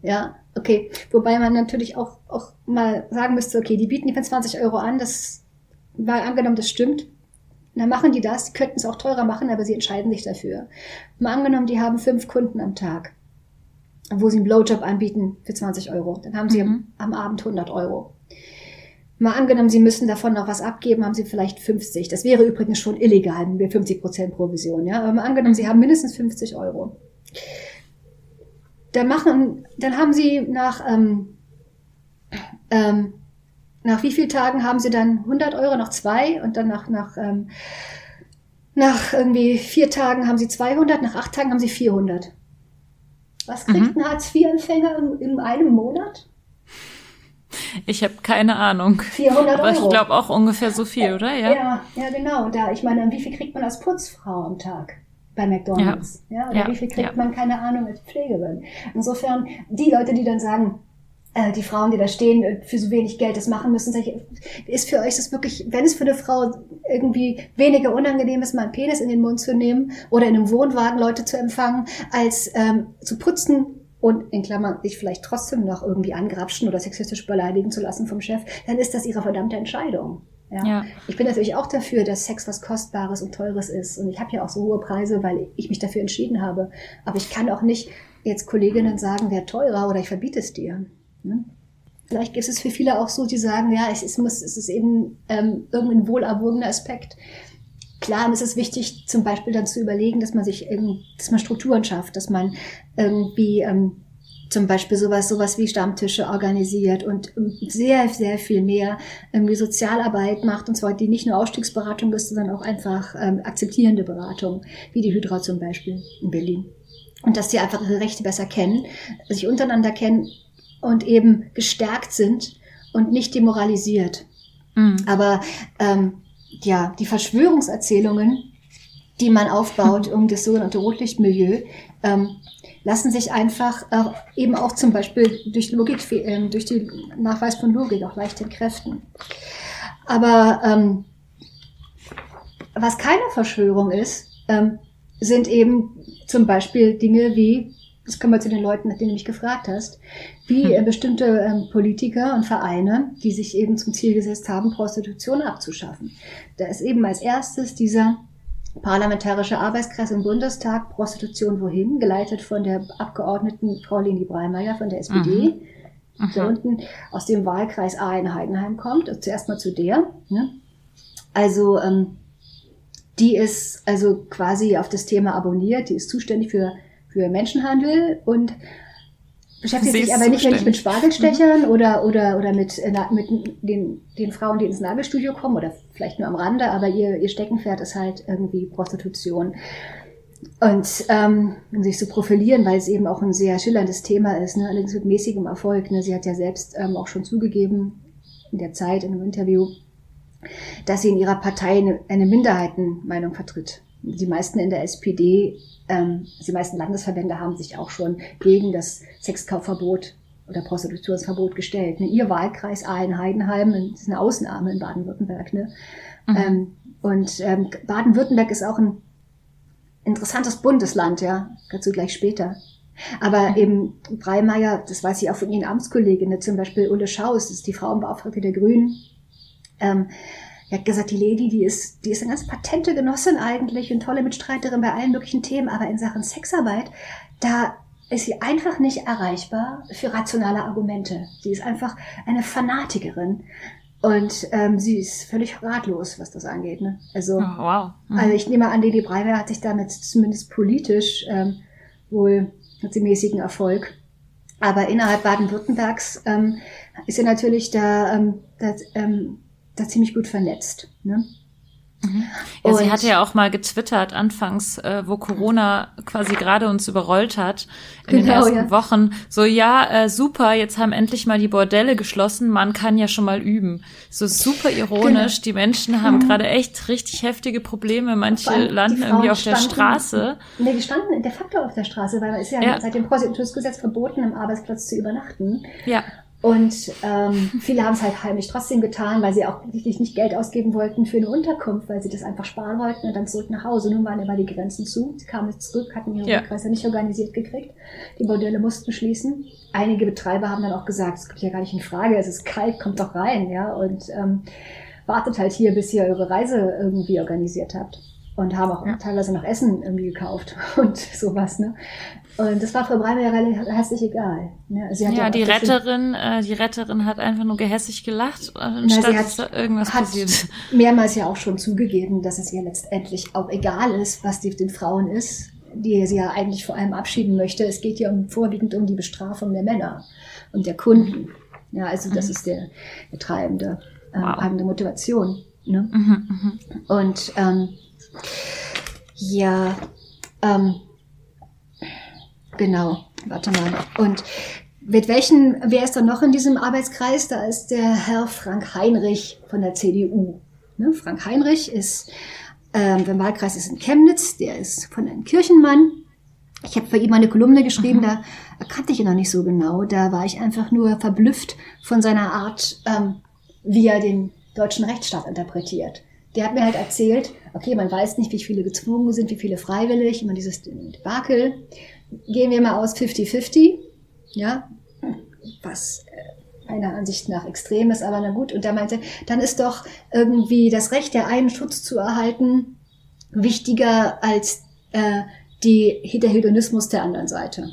Ja, okay. Wobei man natürlich auch, auch mal sagen müsste, okay, die bieten die für 20 Euro an, das war angenommen, das stimmt. Dann machen die das, die könnten es auch teurer machen, aber sie entscheiden sich dafür. Mal angenommen, die haben fünf Kunden am Tag, wo sie einen Blowjob anbieten für 20 Euro. Dann haben sie Mhm. am Abend 100 Euro. Mal angenommen, sie müssen davon noch was abgeben, haben sie vielleicht 50. Das wäre übrigens schon illegal, wir 50% Provision, ja. Aber mal angenommen, sie haben mindestens 50 Euro. Dann machen, dann haben sie nach, ähm, ähm, nach wie vielen Tagen haben sie dann 100 Euro, noch zwei und dann nach, nach, ähm, nach irgendwie vier Tagen haben sie 200, nach acht Tagen haben sie 400. Was kriegt Mhm. ein Hartz-IV-Empfänger in, in einem Monat? Ich habe keine Ahnung. 400 Aber ich Euro. glaube auch ungefähr so viel, oder? Ja. Ja, ja, genau. Da, ich meine, wie viel kriegt man als Putzfrau am Tag bei McDonalds? Ja. oder Ja, wie viel kriegt ja. man, keine Ahnung, als Pflegerin? Insofern, die Leute, die dann sagen, äh, die Frauen, die da stehen, äh, für so wenig Geld das machen müssen, sag ich, ist für euch das wirklich, wenn es für eine Frau irgendwie weniger unangenehm ist, mal einen Penis in den Mund zu nehmen oder in einem Wohnwagen Leute zu empfangen, als ähm, zu putzen und in Klammern sich vielleicht trotzdem noch irgendwie angrapschen oder sexistisch beleidigen zu lassen vom Chef, dann ist das ihre verdammte Entscheidung. Ja. Ja. Ich bin natürlich auch dafür, dass Sex was Kostbares und Teures ist. Und ich habe ja auch so hohe Preise, weil ich mich dafür entschieden habe. Aber ich kann auch nicht jetzt Kolleginnen sagen, wer teurer oder ich verbiete es dir. Ne? Vielleicht ist es für viele auch so, die sagen, ja, es, es, muss, es ist eben ähm, irgendein wohlerwogener Aspekt. Klar ist es wichtig, zum Beispiel dann zu überlegen, dass man sich, dass man Strukturen schafft, dass man irgendwie ähm, zum Beispiel sowas, sowas wie Stammtische organisiert und sehr, sehr viel mehr irgendwie Sozialarbeit macht, und zwar die nicht nur Ausstiegsberatung ist, sondern auch einfach ähm, akzeptierende Beratung, wie die Hydra zum Beispiel in Berlin. Und dass die einfach ihre Rechte besser kennen, sich untereinander kennen und eben gestärkt sind und nicht demoralisiert. Mhm. Aber ähm, ja, die Verschwörungserzählungen, die man aufbaut um das sogenannte Rotlichtmilieu, ähm, lassen sich einfach äh, eben auch zum Beispiel durch Logik, ähm, durch den Nachweis von Logik auch leicht entkräften. Aber ähm, was keine Verschwörung ist, ähm, sind eben zum Beispiel Dinge wie, das kommen wir zu den Leuten, nach denen du mich gefragt hast, wie äh, bestimmte ähm, Politiker und Vereine, die sich eben zum Ziel gesetzt haben, Prostitution abzuschaffen. Da ist eben als erstes dieser parlamentarische Arbeitskreis im Bundestag Prostitution wohin, geleitet von der Abgeordneten Frau Leni Breimeyer von der SPD, die da unten aus dem Wahlkreis A in Heidenheim kommt. Und zuerst mal zu der. Ne? Also ähm, die ist also quasi auf das Thema abonniert, die ist zuständig für, für Menschenhandel und beschäftigt sich aber nicht, nicht mit. Spargelstechern oder, oder, oder mit, äh, na- mit den, den Frauen, die ins Nagelstudio kommen oder vielleicht nur am Rande, aber ihr, ihr Steckenpferd ist halt irgendwie Prostitution. Und ähm, sich zu profilieren, weil es eben auch ein sehr schillerndes Thema ist, ne? allerdings mit mäßigem Erfolg. Ne? Sie hat ja selbst ähm, auch schon zugegeben in der Zeit, in einem Interview, dass sie in ihrer Partei eine, eine Minderheitenmeinung vertritt. Die meisten in der SPD, ähm, die meisten Landesverbände haben sich auch schon gegen das Sexkaufverbot oder Prostitutionsverbot gestellt. Ne? Ihr Wahlkreis A in Heidenheim, ist eine Ausnahme in Baden-Württemberg. Ne? Ähm, und ähm, Baden-Württemberg ist auch ein interessantes Bundesland, ja, dazu gleich später. Aber eben Breimeyer, das weiß ich auch von ihren Amtskolleginnen, zum Beispiel Ulle Schaus, das ist die Frauenbeauftragte der Grünen, ähm, die hat gesagt, die Lady, die ist, die ist eine ganz patente Genossin eigentlich und tolle Mitstreiterin bei allen möglichen Themen, aber in Sachen Sexarbeit, da ist sie einfach nicht erreichbar für rationale Argumente. Sie ist einfach eine Fanatikerin und ähm, sie ist völlig ratlos, was das angeht. Ne? Also, Oh, wow. Mhm. also ich nehme an, Lady Breimer hat sich damit zumindest politisch ähm, wohl mit dem mäßigen Erfolg. Aber innerhalb Baden-Württembergs ähm, ist sie natürlich da, ähm, da, ähm, da ziemlich gut vernetzt. Ne? Ja, sie hatte ja auch mal getwittert anfangs, äh, wo Corona quasi gerade uns überrollt hat, in den Genau, ersten ja. Wochen. So, ja, äh, super, jetzt haben endlich mal die Bordelle geschlossen, man kann ja schon mal üben. So super ironisch, Genau. die Menschen haben gerade echt richtig heftige Probleme, manche landen irgendwie auf der Straße. Nee, die standen de facto auf der Straße, weil es ist ja, Ja. seit dem Prostitutionsgesetz verboten, am Arbeitsplatz zu übernachten. Ja, Und ähm, viele haben es halt heimlich trotzdem getan, weil sie auch wirklich nicht Geld ausgeben wollten für eine Unterkunft, weil sie das einfach sparen wollten und dann zurück nach Hause. Nun waren aber die Grenzen zu. Sie kamen jetzt zurück, hatten ihre Ja. Rückreise nicht organisiert gekriegt. Die Bordelle mussten schließen. Einige Betreiber haben dann auch gesagt, es kommt ja gar nicht in Frage, es ist kalt, kommt doch rein, ja. Und ähm, wartet halt hier, bis ihr eure Reise irgendwie organisiert habt. Und haben auch Ja. teilweise noch Essen irgendwie gekauft und sowas, ne? Und das war Frau Breimer ja herzlich egal. Ne? Also ja, auch die Retterin, äh, die Retterin hat einfach nur gehässig gelacht, äh, Na, anstatt sie hat- dass da irgendwas hat passiert. mehrmals ja auch schon zugegeben, dass es ihr letztendlich auch egal ist, was die, den Frauen ist, die sie ja eigentlich vor allem abschieben möchte. Es geht ja um, vorwiegend um die Bestrafung der Männer und der Kunden. Ja, also das ist der, der treibende, äh, Wow. treibende Motivation. Ne? Mhm, mhm. Und ähm, ja, ähm, genau, warte mal. Und mit welchen, wer ist da noch in diesem Arbeitskreis? Da ist der Herr Frank Heinrich von der CDU. Ne? Frank Heinrich ist, ähm, der Wahlkreis ist in Chemnitz, der ist von einem Kirchenmann. Ich habe bei ihm eine Kolumne geschrieben, mhm. da kannte ich ihn noch nicht so genau. Da war ich einfach nur verblüfft von seiner Art, ähm, wie er den deutschen Rechtsstaat interpretiert. Der hat mir halt erzählt, okay, man weiß nicht, wie viele gezwungen sind, wie viele freiwillig, immer dieses Debakel. Gehen wir mal aus 50-50 ja, was äh, meiner Ansicht nach extrem ist, aber na gut. Und er meinte, dann ist doch irgendwie das Recht der einen Schutz zu erhalten wichtiger als äh, die, der Hedonismus der anderen Seite.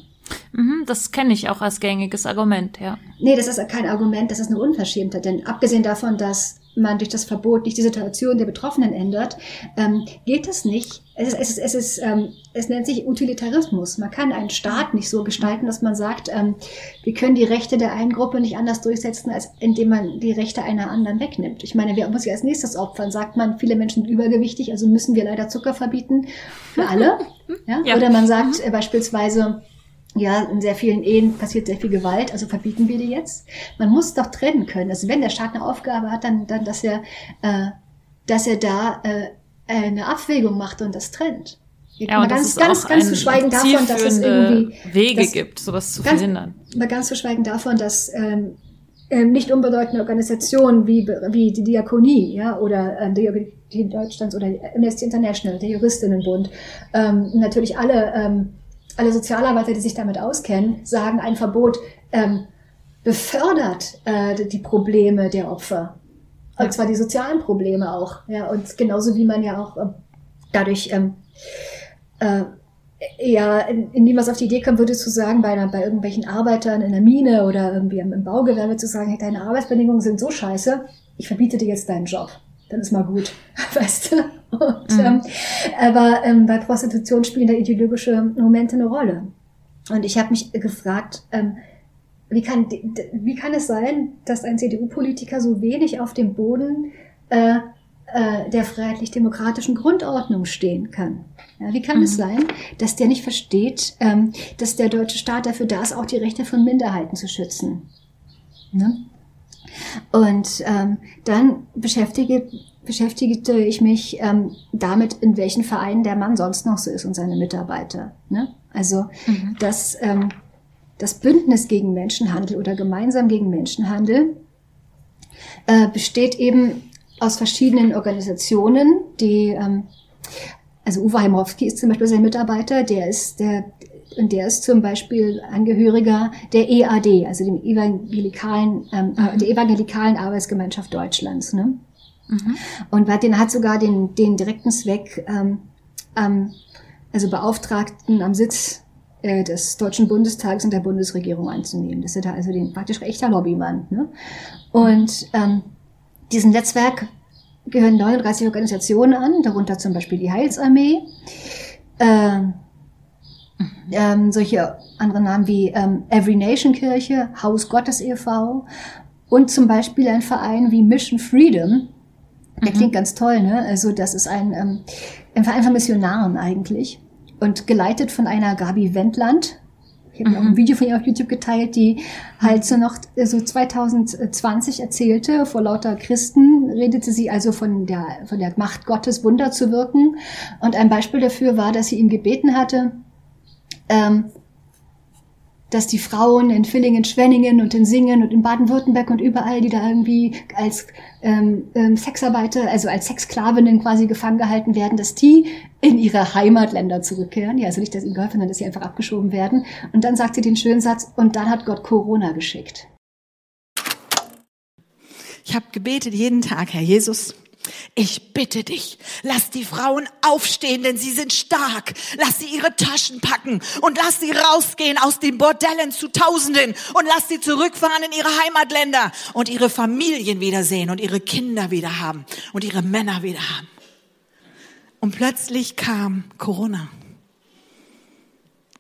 Mhm, das kenne ich auch als gängiges Argument, ja. Nee, das ist kein Argument, das ist eine Unverschämtheit. Denn abgesehen davon, dass man durch das Verbot nicht die Situation der Betroffenen ändert, ähm, geht das nicht. Es, ist, es, ist, es, ist, ähm, es nennt sich Utilitarismus. Man kann einen Staat nicht so gestalten, dass man sagt, ähm, wir können die Rechte der einen Gruppe nicht anders durchsetzen, als indem man die Rechte einer anderen wegnimmt. Ich meine, wer muss sich als nächstes opfern? Sagt man, viele Menschen sind übergewichtig, also müssen wir leider Zucker verbieten für alle? Ja? ja. Oder man sagt äh, beispielsweise, ja, in sehr vielen Ehen passiert sehr viel Gewalt, also verbieten wir die jetzt. Man muss doch trennen können. Also wenn der Staat eine Aufgabe hat, dann, dann dass er, äh, dass er da äh, eine Abwägung macht und das trennt. Ja, und ganz, ganz, ganz zu schweigen davon, dass es irgendwie Wege dass, gibt, sowas zu ganz, verhindern. Mal ganz zu schweigen davon, dass ähm, ähm, nicht unbedeutende Organisationen wie, wie die Diakonie, ja, oder äh, die Deutschlands oder Amnesty International, der Juristinnenbund, ähm, natürlich alle ähm, alle Sozialarbeiter, die sich damit auskennen, sagen, ein Verbot ähm, befördert äh, die Probleme der Opfer. Und zwar die sozialen Probleme auch. Ja, und genauso wie man ja auch äh, dadurch ähm, äh, ja, niemals auf die Idee kommen würde zu sagen, bei, einer, bei irgendwelchen Arbeitern in der Mine oder irgendwie im, im Baugewerbe zu sagen, hey, deine Arbeitsbedingungen sind so scheiße, ich verbiete dir jetzt deinen Job dann ist mal gut, weißt du? Und, mhm. ähm, aber ähm, bei Prostitution spielen da ideologische Momente eine Rolle. Und ich habe mich gefragt, ähm, wie, kann, wie kann es sein, dass ein CDU-Politiker so wenig auf dem Boden äh, äh, der freiheitlich-demokratischen Grundordnung stehen kann? Ja, wie kann mhm. es sein, dass der nicht versteht, ähm, dass der deutsche Staat dafür da ist, auch die Rechte von Minderheiten zu schützen? Ne? Und ähm, dann beschäftige, beschäftigte ich mich ähm, damit, in welchen Vereinen der Mann sonst noch so ist und seine Mitarbeiter. Ne? Also mhm. das, ähm, das Bündnis gegen Menschenhandel oder gemeinsam gegen Menschenhandel äh, besteht eben aus verschiedenen Organisationen, die ähm, also Uwe Heimrowski ist zum Beispiel sein Mitarbeiter, der ist der und der ist zum Beispiel Angehöriger der EAD, also dem evangelikalen, ähm, äh, mhm. der evangelikalen Arbeitsgemeinschaft Deutschlands. Ne? Mhm. Und den hat sogar den, den direkten Zweck, ähm, ähm, also Beauftragten am Sitz äh, des Deutschen Bundestages und der Bundesregierung einzunehmen. Das ist da also den praktisch echter Lobbymann. Ne? Und ähm, diesem Netzwerk gehören 39 Organisationen an, darunter zum Beispiel die Heilsarmee. Äh, ähm, solche andere Namen wie ähm, Every Nation Kirche, Haus Gottes e.V. und zum Beispiel ein Verein wie Mission Freedom. Der mhm. klingt ganz toll, ne? Also das ist ein, ähm, ein Verein von Missionaren eigentlich und geleitet von einer Gabi Wendland. Ich habe mhm. auch ein Video von ihr auf YouTube geteilt, die halt so noch so 2020 erzählte, vor lauter Christen redete sie also von der, von der Macht Gottes Wunder zu wirken. Und ein Beispiel dafür war, dass sie ihn gebeten hatte, ähm, dass die Frauen in Villingen, Schwenningen und in Singen und in Baden-Württemberg und überall, die da irgendwie als ähm, ähm, Sexarbeiter, also als Sexsklavinnen quasi gefangen gehalten werden, dass die in ihre Heimatländer zurückkehren. Ja, also nicht, dass ihnen geholfen, sondern dass sie einfach abgeschoben werden. Und dann sagt sie den schönen Satz, und dann hat Gott Corona geschickt. Ich habe gebetet jeden Tag, Herr Jesus, ich bitte dich, lass die Frauen aufstehen, denn sie sind stark. Lass sie ihre Taschen packen und lass sie rausgehen aus den Bordellen zu Tausenden und lass sie zurückfahren in ihre Heimatländer und ihre Familien wiedersehen und ihre Kinder wieder haben und ihre Männer wieder haben. Und plötzlich kam Corona.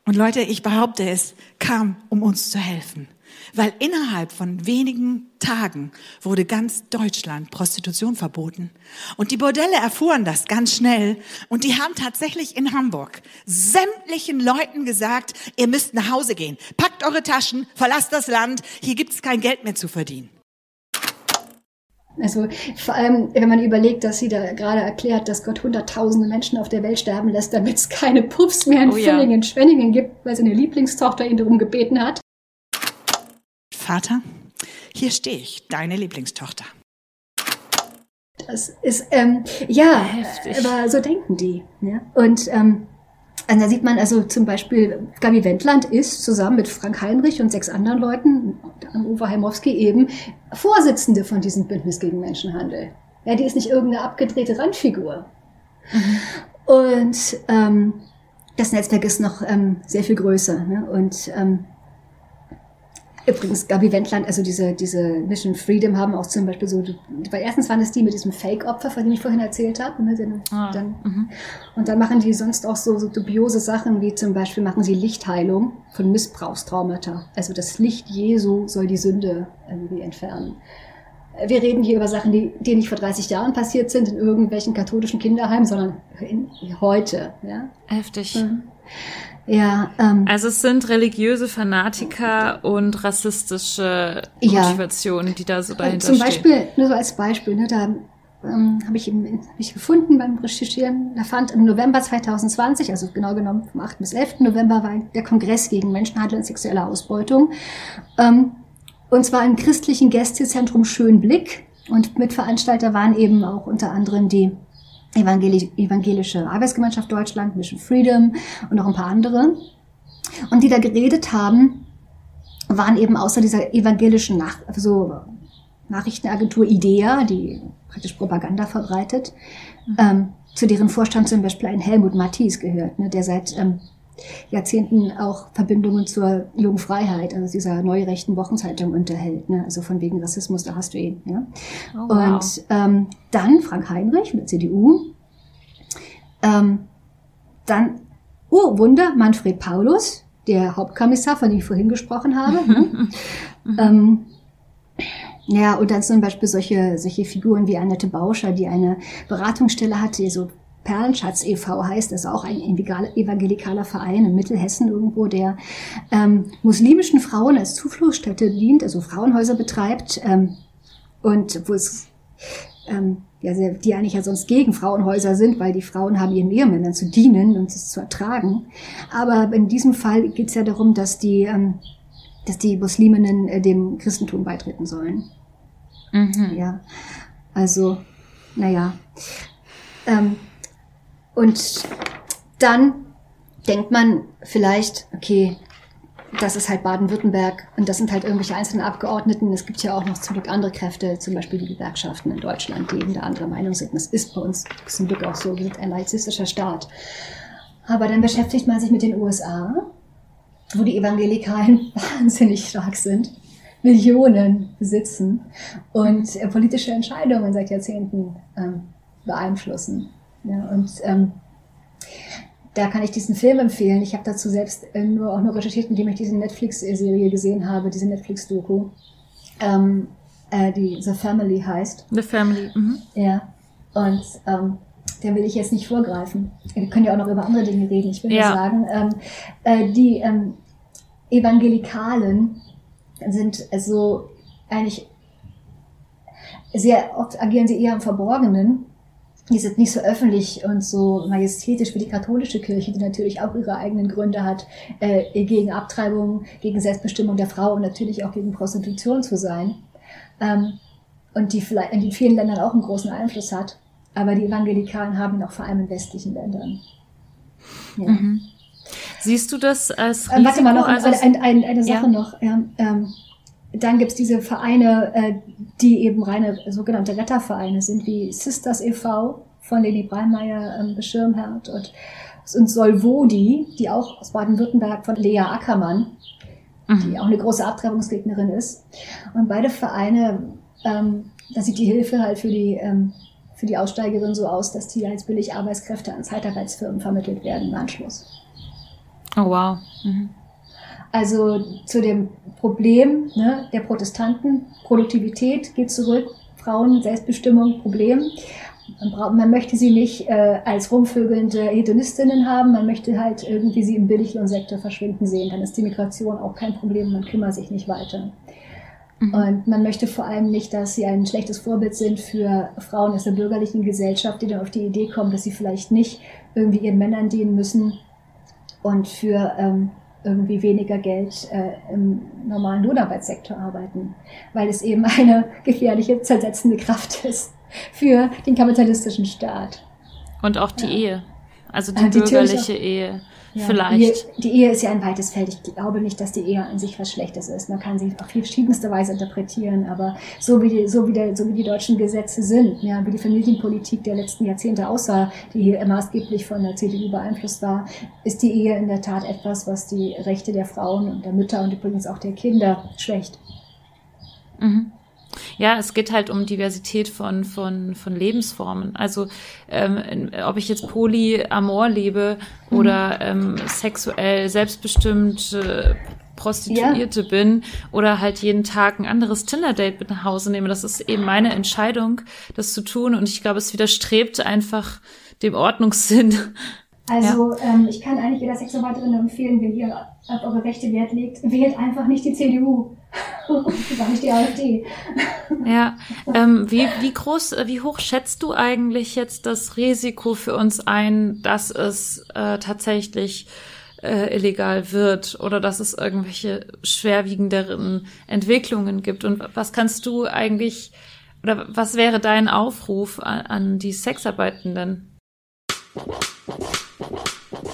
Und Leute, ich behaupte, es kam, um uns zu helfen weil innerhalb von wenigen Tagen wurde ganz Deutschland Prostitution verboten. Und die Bordelle erfuhren das ganz schnell und die haben tatsächlich in Hamburg sämtlichen Leuten gesagt, ihr müsst nach Hause gehen. Packt eure Taschen, verlasst das Land, hier gibt's kein Geld mehr zu verdienen. Also vor allem, wenn man überlegt, dass sie da gerade erklärt, dass Gott hunderttausende Menschen auf der Welt sterben lässt, damit es keine Puffs mehr in Oh ja. Villingen, Schwenningen gibt, weil seine Lieblingstochter ihn darum gebeten hat. Vater, hier stehe ich, deine Lieblingstochter. Das ist, ähm, ja, Heftig. aber so denken die. Ja? Und ähm, also da sieht man also zum Beispiel, Gabi Wendland ist zusammen mit Frank Heinrich und sechs anderen Leuten, unter anderem Uwe Heimowski eben, Vorsitzende von diesem Bündnis gegen Menschenhandel. Ja, die ist nicht irgendeine abgedrehte Randfigur. Und ähm, das Netzwerk ist noch ähm, sehr viel größer. Ne? Und ähm, Übrigens, Gabi Wendland, also diese, diese Mission Freedom haben auch zum Beispiel so, weil erstens waren es die mit diesem Fake-Opfer, von dem ich vorhin erzählt habe. Ne, den, Ah, dann, mhm. und dann machen die sonst auch so, so dubiose Sachen, wie zum Beispiel machen sie Lichtheilung von Missbrauchstraumata. Also das Licht Jesu soll die Sünde irgendwie entfernen. Wir reden hier über Sachen, die, die nicht vor 30 Jahren passiert sind in irgendwelchen katholischen Kinderheimen, sondern in, heute. Ja, Heftig. Ja ähm, Also es sind religiöse Fanatiker und rassistische Ja. Motivationen, die da so dahinter Zum stehen. Beispiel, nur so als Beispiel, ne, da ähm, habe ich, eben- hab ich gefunden beim Recherchieren, da fand im November 2020, also genau genommen vom 8. bis 11. November, war der Kongress gegen Menschenhandel und sexuelle Ausbeutung. Ähm, und zwar im christlichen Gästezentrum Schönblick. Und Mitveranstalter waren eben auch unter anderem die evangelische Arbeitsgemeinschaft Deutschland, Mission Freedom und noch ein paar andere. Und die da geredet haben, waren eben außer dieser evangelischen Nach so Nachrichtenagentur IDEA, die praktisch Propaganda verbreitet, ähm, zu deren Vorstand zum Beispiel ein Helmut Mathies gehört, ne, der seit ähm, Jahrzehnten auch Verbindungen zur Jungen Freiheit, also dieser neurechten Wochenzeitung unterhält. Ne? Also von wegen Rassismus, da hast du ihn. Ja? Oh, wow. Und ähm, dann Frank Heinrich der CDU. Ähm, dann, oh Wunder, Manfred Paulus, der Hauptkommissar, von dem ich vorhin gesprochen habe. ne? ähm, ja, und dann zum Beispiel solche, solche Figuren wie Annette Bauscher, die eine Beratungsstelle hat, die so Perlenschatz e.V. heißt, das ist auch ein evangelikal- evangelikaler Verein in Mittelhessen irgendwo, der ähm, muslimischen Frauen als Zufluchtsstätte dient, also Frauenhäuser betreibt ähm, und wo es ähm, ja, die eigentlich ja sonst gegen Frauenhäuser sind, weil die Frauen haben ihren Ehemännern zu dienen und es zu ertragen. Aber in diesem Fall geht es ja darum, dass die, ähm, dass die Musliminnen äh, dem Christentum beitreten sollen. Mhm. Ja, also, naja. Ähm, und dann denkt man vielleicht, okay, das ist halt Baden-Württemberg und das sind halt irgendwelche einzelnen Abgeordneten. Es gibt ja auch noch zum Glück andere Kräfte, zum Beispiel die Gewerkschaften in Deutschland, die eben da anderer Meinung sind. Das ist bei uns zum Glück auch so. Wir sind ein laizistischer Staat. Aber dann beschäftigt man sich mit den USA, wo die Evangelikalen wahnsinnig stark sind, Millionen besitzen und äh, politische Entscheidungen seit Jahrzehnten ähm, beeinflussen. Ja, und ähm, da kann ich diesen Film empfehlen. Ich habe dazu selbst äh, nur auch nur recherchiert, indem ich diese Netflix-Serie gesehen habe, diese Netflix-Doku, ähm, äh, die The Family heißt. The Family. Mhm. Ja. Und ähm, der will ich jetzt nicht vorgreifen. Wir können ja auch noch über andere Dinge reden. Ich will nur Ja. sagen, ähm, äh, die ähm, Evangelikalen sind also eigentlich sehr oft agieren sie eher im Verborgenen. Die sind nicht so öffentlich und so majestätisch wie die katholische Kirche, die natürlich auch ihre eigenen Gründe hat, äh, gegen Abtreibung, gegen Selbstbestimmung der Frau und natürlich auch gegen Prostitution zu sein. Ähm, und die vielleicht in vielen Ländern auch einen großen Einfluss hat. Aber die Evangelikalen haben ihn auch vor allem in westlichen Ländern. Ja. Mhm. Siehst du das als Äh, Risiko? warte mal, noch also, ein, ein, eine Sache Ja. noch. Ja, ähm, dann gibt's diese Vereine, äh, die eben reine sogenannte Rettervereine sind, wie Sisters e.V. von Leni Breinmeier ähm, beschirmherrt und, und Solvodi, die auch aus Baden-Württemberg von Lea Ackermann, Mhm. die auch eine große Abtreibungsgegnerin ist. Und beide Vereine, ähm, da sieht die Hilfe halt für die, ähm, für die Aussteigerin so aus, dass die als billig Arbeitskräfte an Zeitarbeitsfirmen vermittelt werden im Anschluss. Oh wow. Mhm. Also zu dem Problem ne, der Protestanten, Produktivität geht zurück, Frauen, Selbstbestimmung, Problem. Man, braucht, man möchte sie nicht äh, als rumvögelnde Hedonistinnen haben, man möchte halt irgendwie sie im Billiglohnsektor verschwinden sehen. Dann ist die Migration auch kein Problem, man kümmert sich nicht weiter. Mhm. Und man möchte vor allem nicht, dass sie ein schlechtes Vorbild sind für Frauen aus der bürgerlichen Gesellschaft, die dann auf die Idee kommen, dass sie vielleicht nicht irgendwie ihren Männern dienen müssen und für ähm, irgendwie weniger Geld äh, im normalen Lohnarbeitssektor arbeiten, weil es eben eine gefährliche, zersetzende Kraft ist für den kapitalistischen Staat. Und auch die ja. Ehe, also die, die bürgerliche Ehe. Ja, Vielleicht. Die, die, Ehe ist ja ein weites Feld. Ich glaube nicht, dass die Ehe an sich was Schlechtes ist. Man kann sie auf verschiedenste Weise interpretieren, aber so wie die, so wie der, so wie die deutschen Gesetze sind, ja, wie die Familienpolitik der letzten Jahrzehnte aussah, die hier maßgeblich von der CDU beeinflusst war, ist die Ehe in der Tat etwas, was die Rechte der Frauen und der Mütter und übrigens auch der Kinder schwächt. Mhm. Ja, es geht halt um Diversität von, von, von Lebensformen. Also ähm, ob ich jetzt Polyamor lebe mhm. oder ähm, sexuell selbstbestimmt äh, Prostituierte ja. bin oder halt jeden Tag ein anderes Tinder-Date mit nach Hause nehme. Das ist eben meine Entscheidung, das zu tun. Und ich glaube, es widerstrebt einfach dem Ordnungssinn. Also ja. ähm, ich kann eigentlich jeder Sexarbeiterin empfehlen, wenn ihr auf eure Rechte Wert legt, wählt einfach nicht die CDU. Gar nicht die AfD. Ja, ähm, wie, wie groß, äh, wie hoch schätzt du eigentlich jetzt das Risiko für uns ein, dass es äh, tatsächlich äh, illegal wird oder dass es irgendwelche schwerwiegenderen Entwicklungen gibt? Und was kannst du eigentlich oder was wäre dein Aufruf an, an die Sexarbeitenden?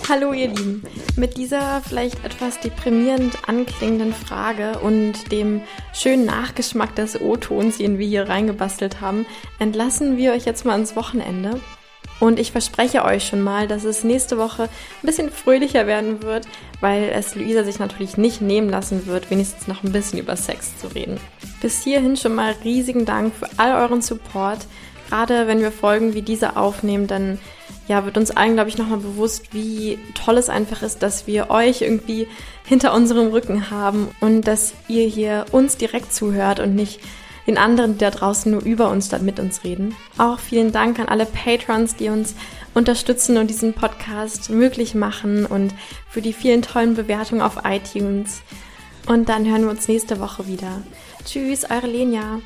Hallo ihr Lieben. Mit dieser vielleicht etwas deprimierend anklingenden Frage und dem schönen Nachgeschmack des O-Tons, den wir hier reingebastelt haben, entlassen wir euch jetzt mal ins Wochenende. Und ich verspreche euch schon mal, dass es nächste Woche ein bisschen fröhlicher werden wird, weil es Luisa sich natürlich nicht nehmen lassen wird, wenigstens noch ein bisschen über Sex zu reden. Bis hierhin schon mal riesigen Dank für all euren Support. Gerade wenn wir Folgen wie diese aufnehmen, dann ja, wird uns allen, glaube ich, nochmal bewusst, wie toll es einfach ist, dass wir euch irgendwie hinter unserem Rücken haben und dass ihr hier uns direkt zuhört und nicht den anderen, die da draußen nur über uns statt mit uns reden. Auch vielen Dank an alle Patrons, die uns unterstützen und diesen Podcast möglich machen und für die vielen tollen Bewertungen auf iTunes. Und dann hören wir uns nächste Woche wieder. Tschüss, eure Lenia.